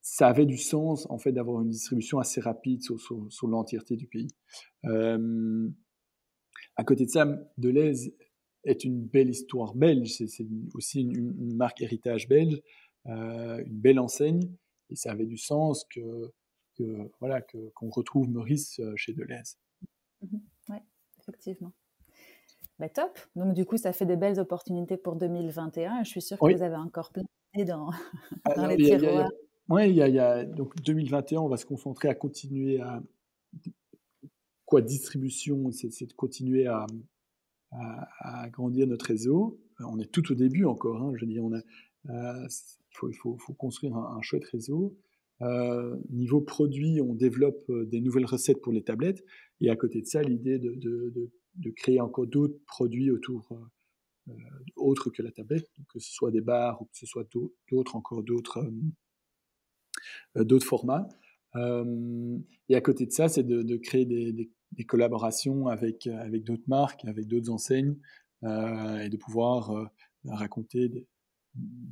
ça avait du sens en fait d'avoir une distribution assez rapide sur, sur, l'entièreté du pays. Euh, à côté de ça, Deleuze est une belle histoire belge, c'est aussi une, marque héritage belge, euh, une belle enseigne, et ça avait du sens que, que voilà qu'on retrouve Maurice euh, chez Deleuze. Mhm. oui, effectivement. Bah, top. Donc du coup, ça fait des belles opportunités pour 2021. Je suis sûre que vous avez encore plein dans, dans les tiroirs. Oui, il y, a, donc 2021, on va se concentrer à continuer à quoi distribution, c'est de continuer à, à, agrandir notre réseau. On est tout au début encore. Hein, je dire, on a, euh, il, faut, faut, construire un, chouette réseau. Euh, niveau produit, on développe euh, des nouvelles recettes pour les tablettes. Et à côté de ça, l'idée de, de, de, créer encore d'autres produits autour, autres que la tablette, que ce soit des bars ou que ce soit d'autres, encore d'autres formats. Et à côté de ça, c'est de, créer des, collaborations avec, avec d'autres marques, avec d'autres enseignes, et de pouvoir raconter des,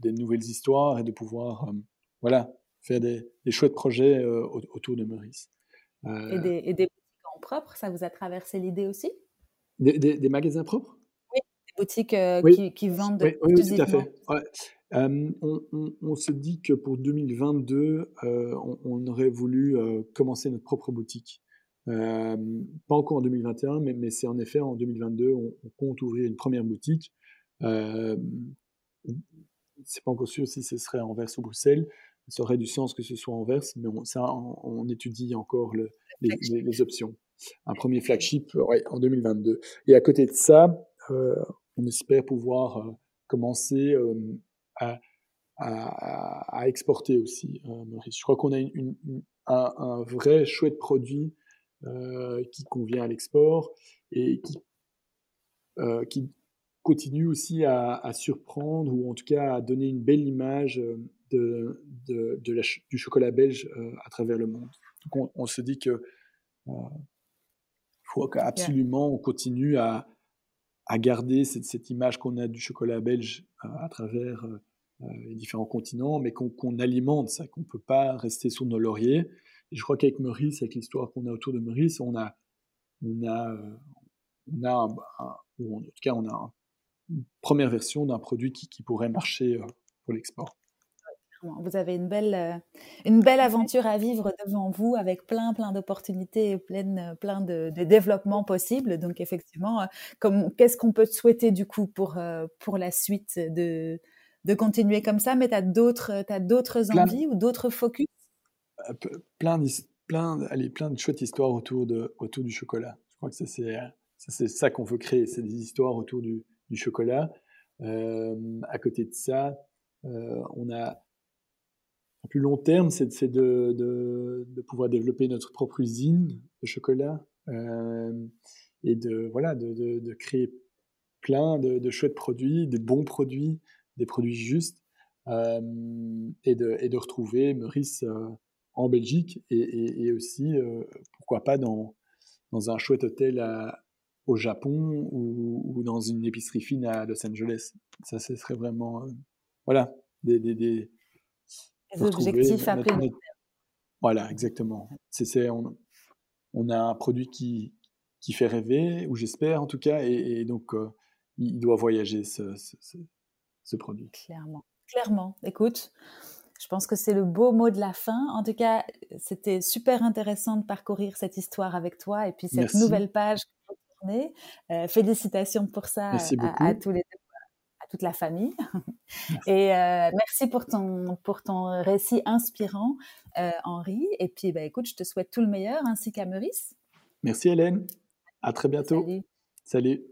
nouvelles histoires et de pouvoir voilà, faire des, chouettes projets autour de Maurice. et, des, et, des, boutiques en propre, ça vous a traversé l'idée aussi? Des, magasins propres? Oui, des boutiques qui, vendent oui, oui, tout à fait on, se dit que pour 2022, on, aurait voulu commencer notre propre boutique. pas encore en 2021, mais, c'est en effet en 2022, on, compte ouvrir une première boutique. C'est pas encore sûr si ce serait Anvers ou Bruxelles. Ça aurait du sens que ce soit Anvers, mais on, ça, on, étudie encore les, options. Un premier flagship en 2022. Et à côté de ça, on espère pouvoir commencer à, à, exporter aussi, euh, Maurice. Je crois qu'on a une, un, vrai chouette produit euh, qui convient à l'export et qui, euh, qui continue aussi à, surprendre ou en tout cas à donner une belle image de, de, du chocolat belge à travers le monde. Donc on, se dit que faut absolument on continue à, à garder cette, cette image qu'on a du chocolat belge à travers euh, les différents continents, mais qu'on alimente ça, qu'on ne peut pas rester sur nos lauriers. Et je crois qu'avec Maurice, avec l'histoire qu'on a autour de Maurice, on a, on a, euh, on a ou en tout cas, on a une première version d'un produit qui, qui, pourrait marcher euh, pour l'export. Vous avez une belle, une belle aventure à vivre devant vous avec plein, plein d'opportunités et plein, plein de, de développements possibles. Donc, effectivement, qu'est-ce qu'on peut souhaiter du coup pour, pour la suite de, de continuer comme ça, mais tu as d'autres, envies ou d'autres focus? Euh, Plein, plein, allez, plein de chouettes histoires autour, de, autour du chocolat. Je crois que c'est ça qu'on veut créer, c'est des histoires autour du, du chocolat. Euh, à côté de ça, euh, on a à plus long terme, c'est, de, pouvoir développer notre propre usine de chocolat et de, voilà, de, créer plein de, chouettes produits, de bons produits, des produits justes euh, et, de, et, de, retrouver Meurice euh, en Belgique et, aussi, euh, pourquoi pas, dans, dans un chouette hôtel au Japon ou, dans une épicerie fine à Los Angeles. Ça, ce serait vraiment, voilà, des, des, des, objectifs à Voilà, exactement. C'est, on, on, a un produit qui, qui fait rêver, ou j'espère en tout cas, et, donc il doit voyager ce, ce produit. Clairement, clairement. Écoute, je pense que c'est le beau mot de la fin. En tout cas, c'était super intéressant de parcourir cette histoire avec toi et puis cette nouvelle page Euh, félicitations pour ça à, tous les à toute la famille. Et euh, merci pour ton, pour ton récit inspirant, euh, Henri. Et puis, bah, écoute, je te souhaite tout le meilleur, ainsi qu'à Maurice. Merci Hélène. À très bientôt. Salut. Salut.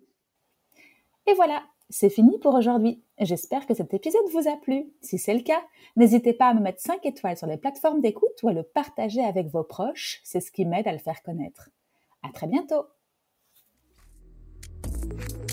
Et voilà, C'est fini pour aujourd'hui. J'espère que cet épisode vous a plu. Si c'est le cas, n'hésitez pas à me mettre 5 étoiles sur les plateformes d'écoute ou à le partager avec vos proches. C'est ce qui m'aide à le faire connaître. À très bientôt! Thank you.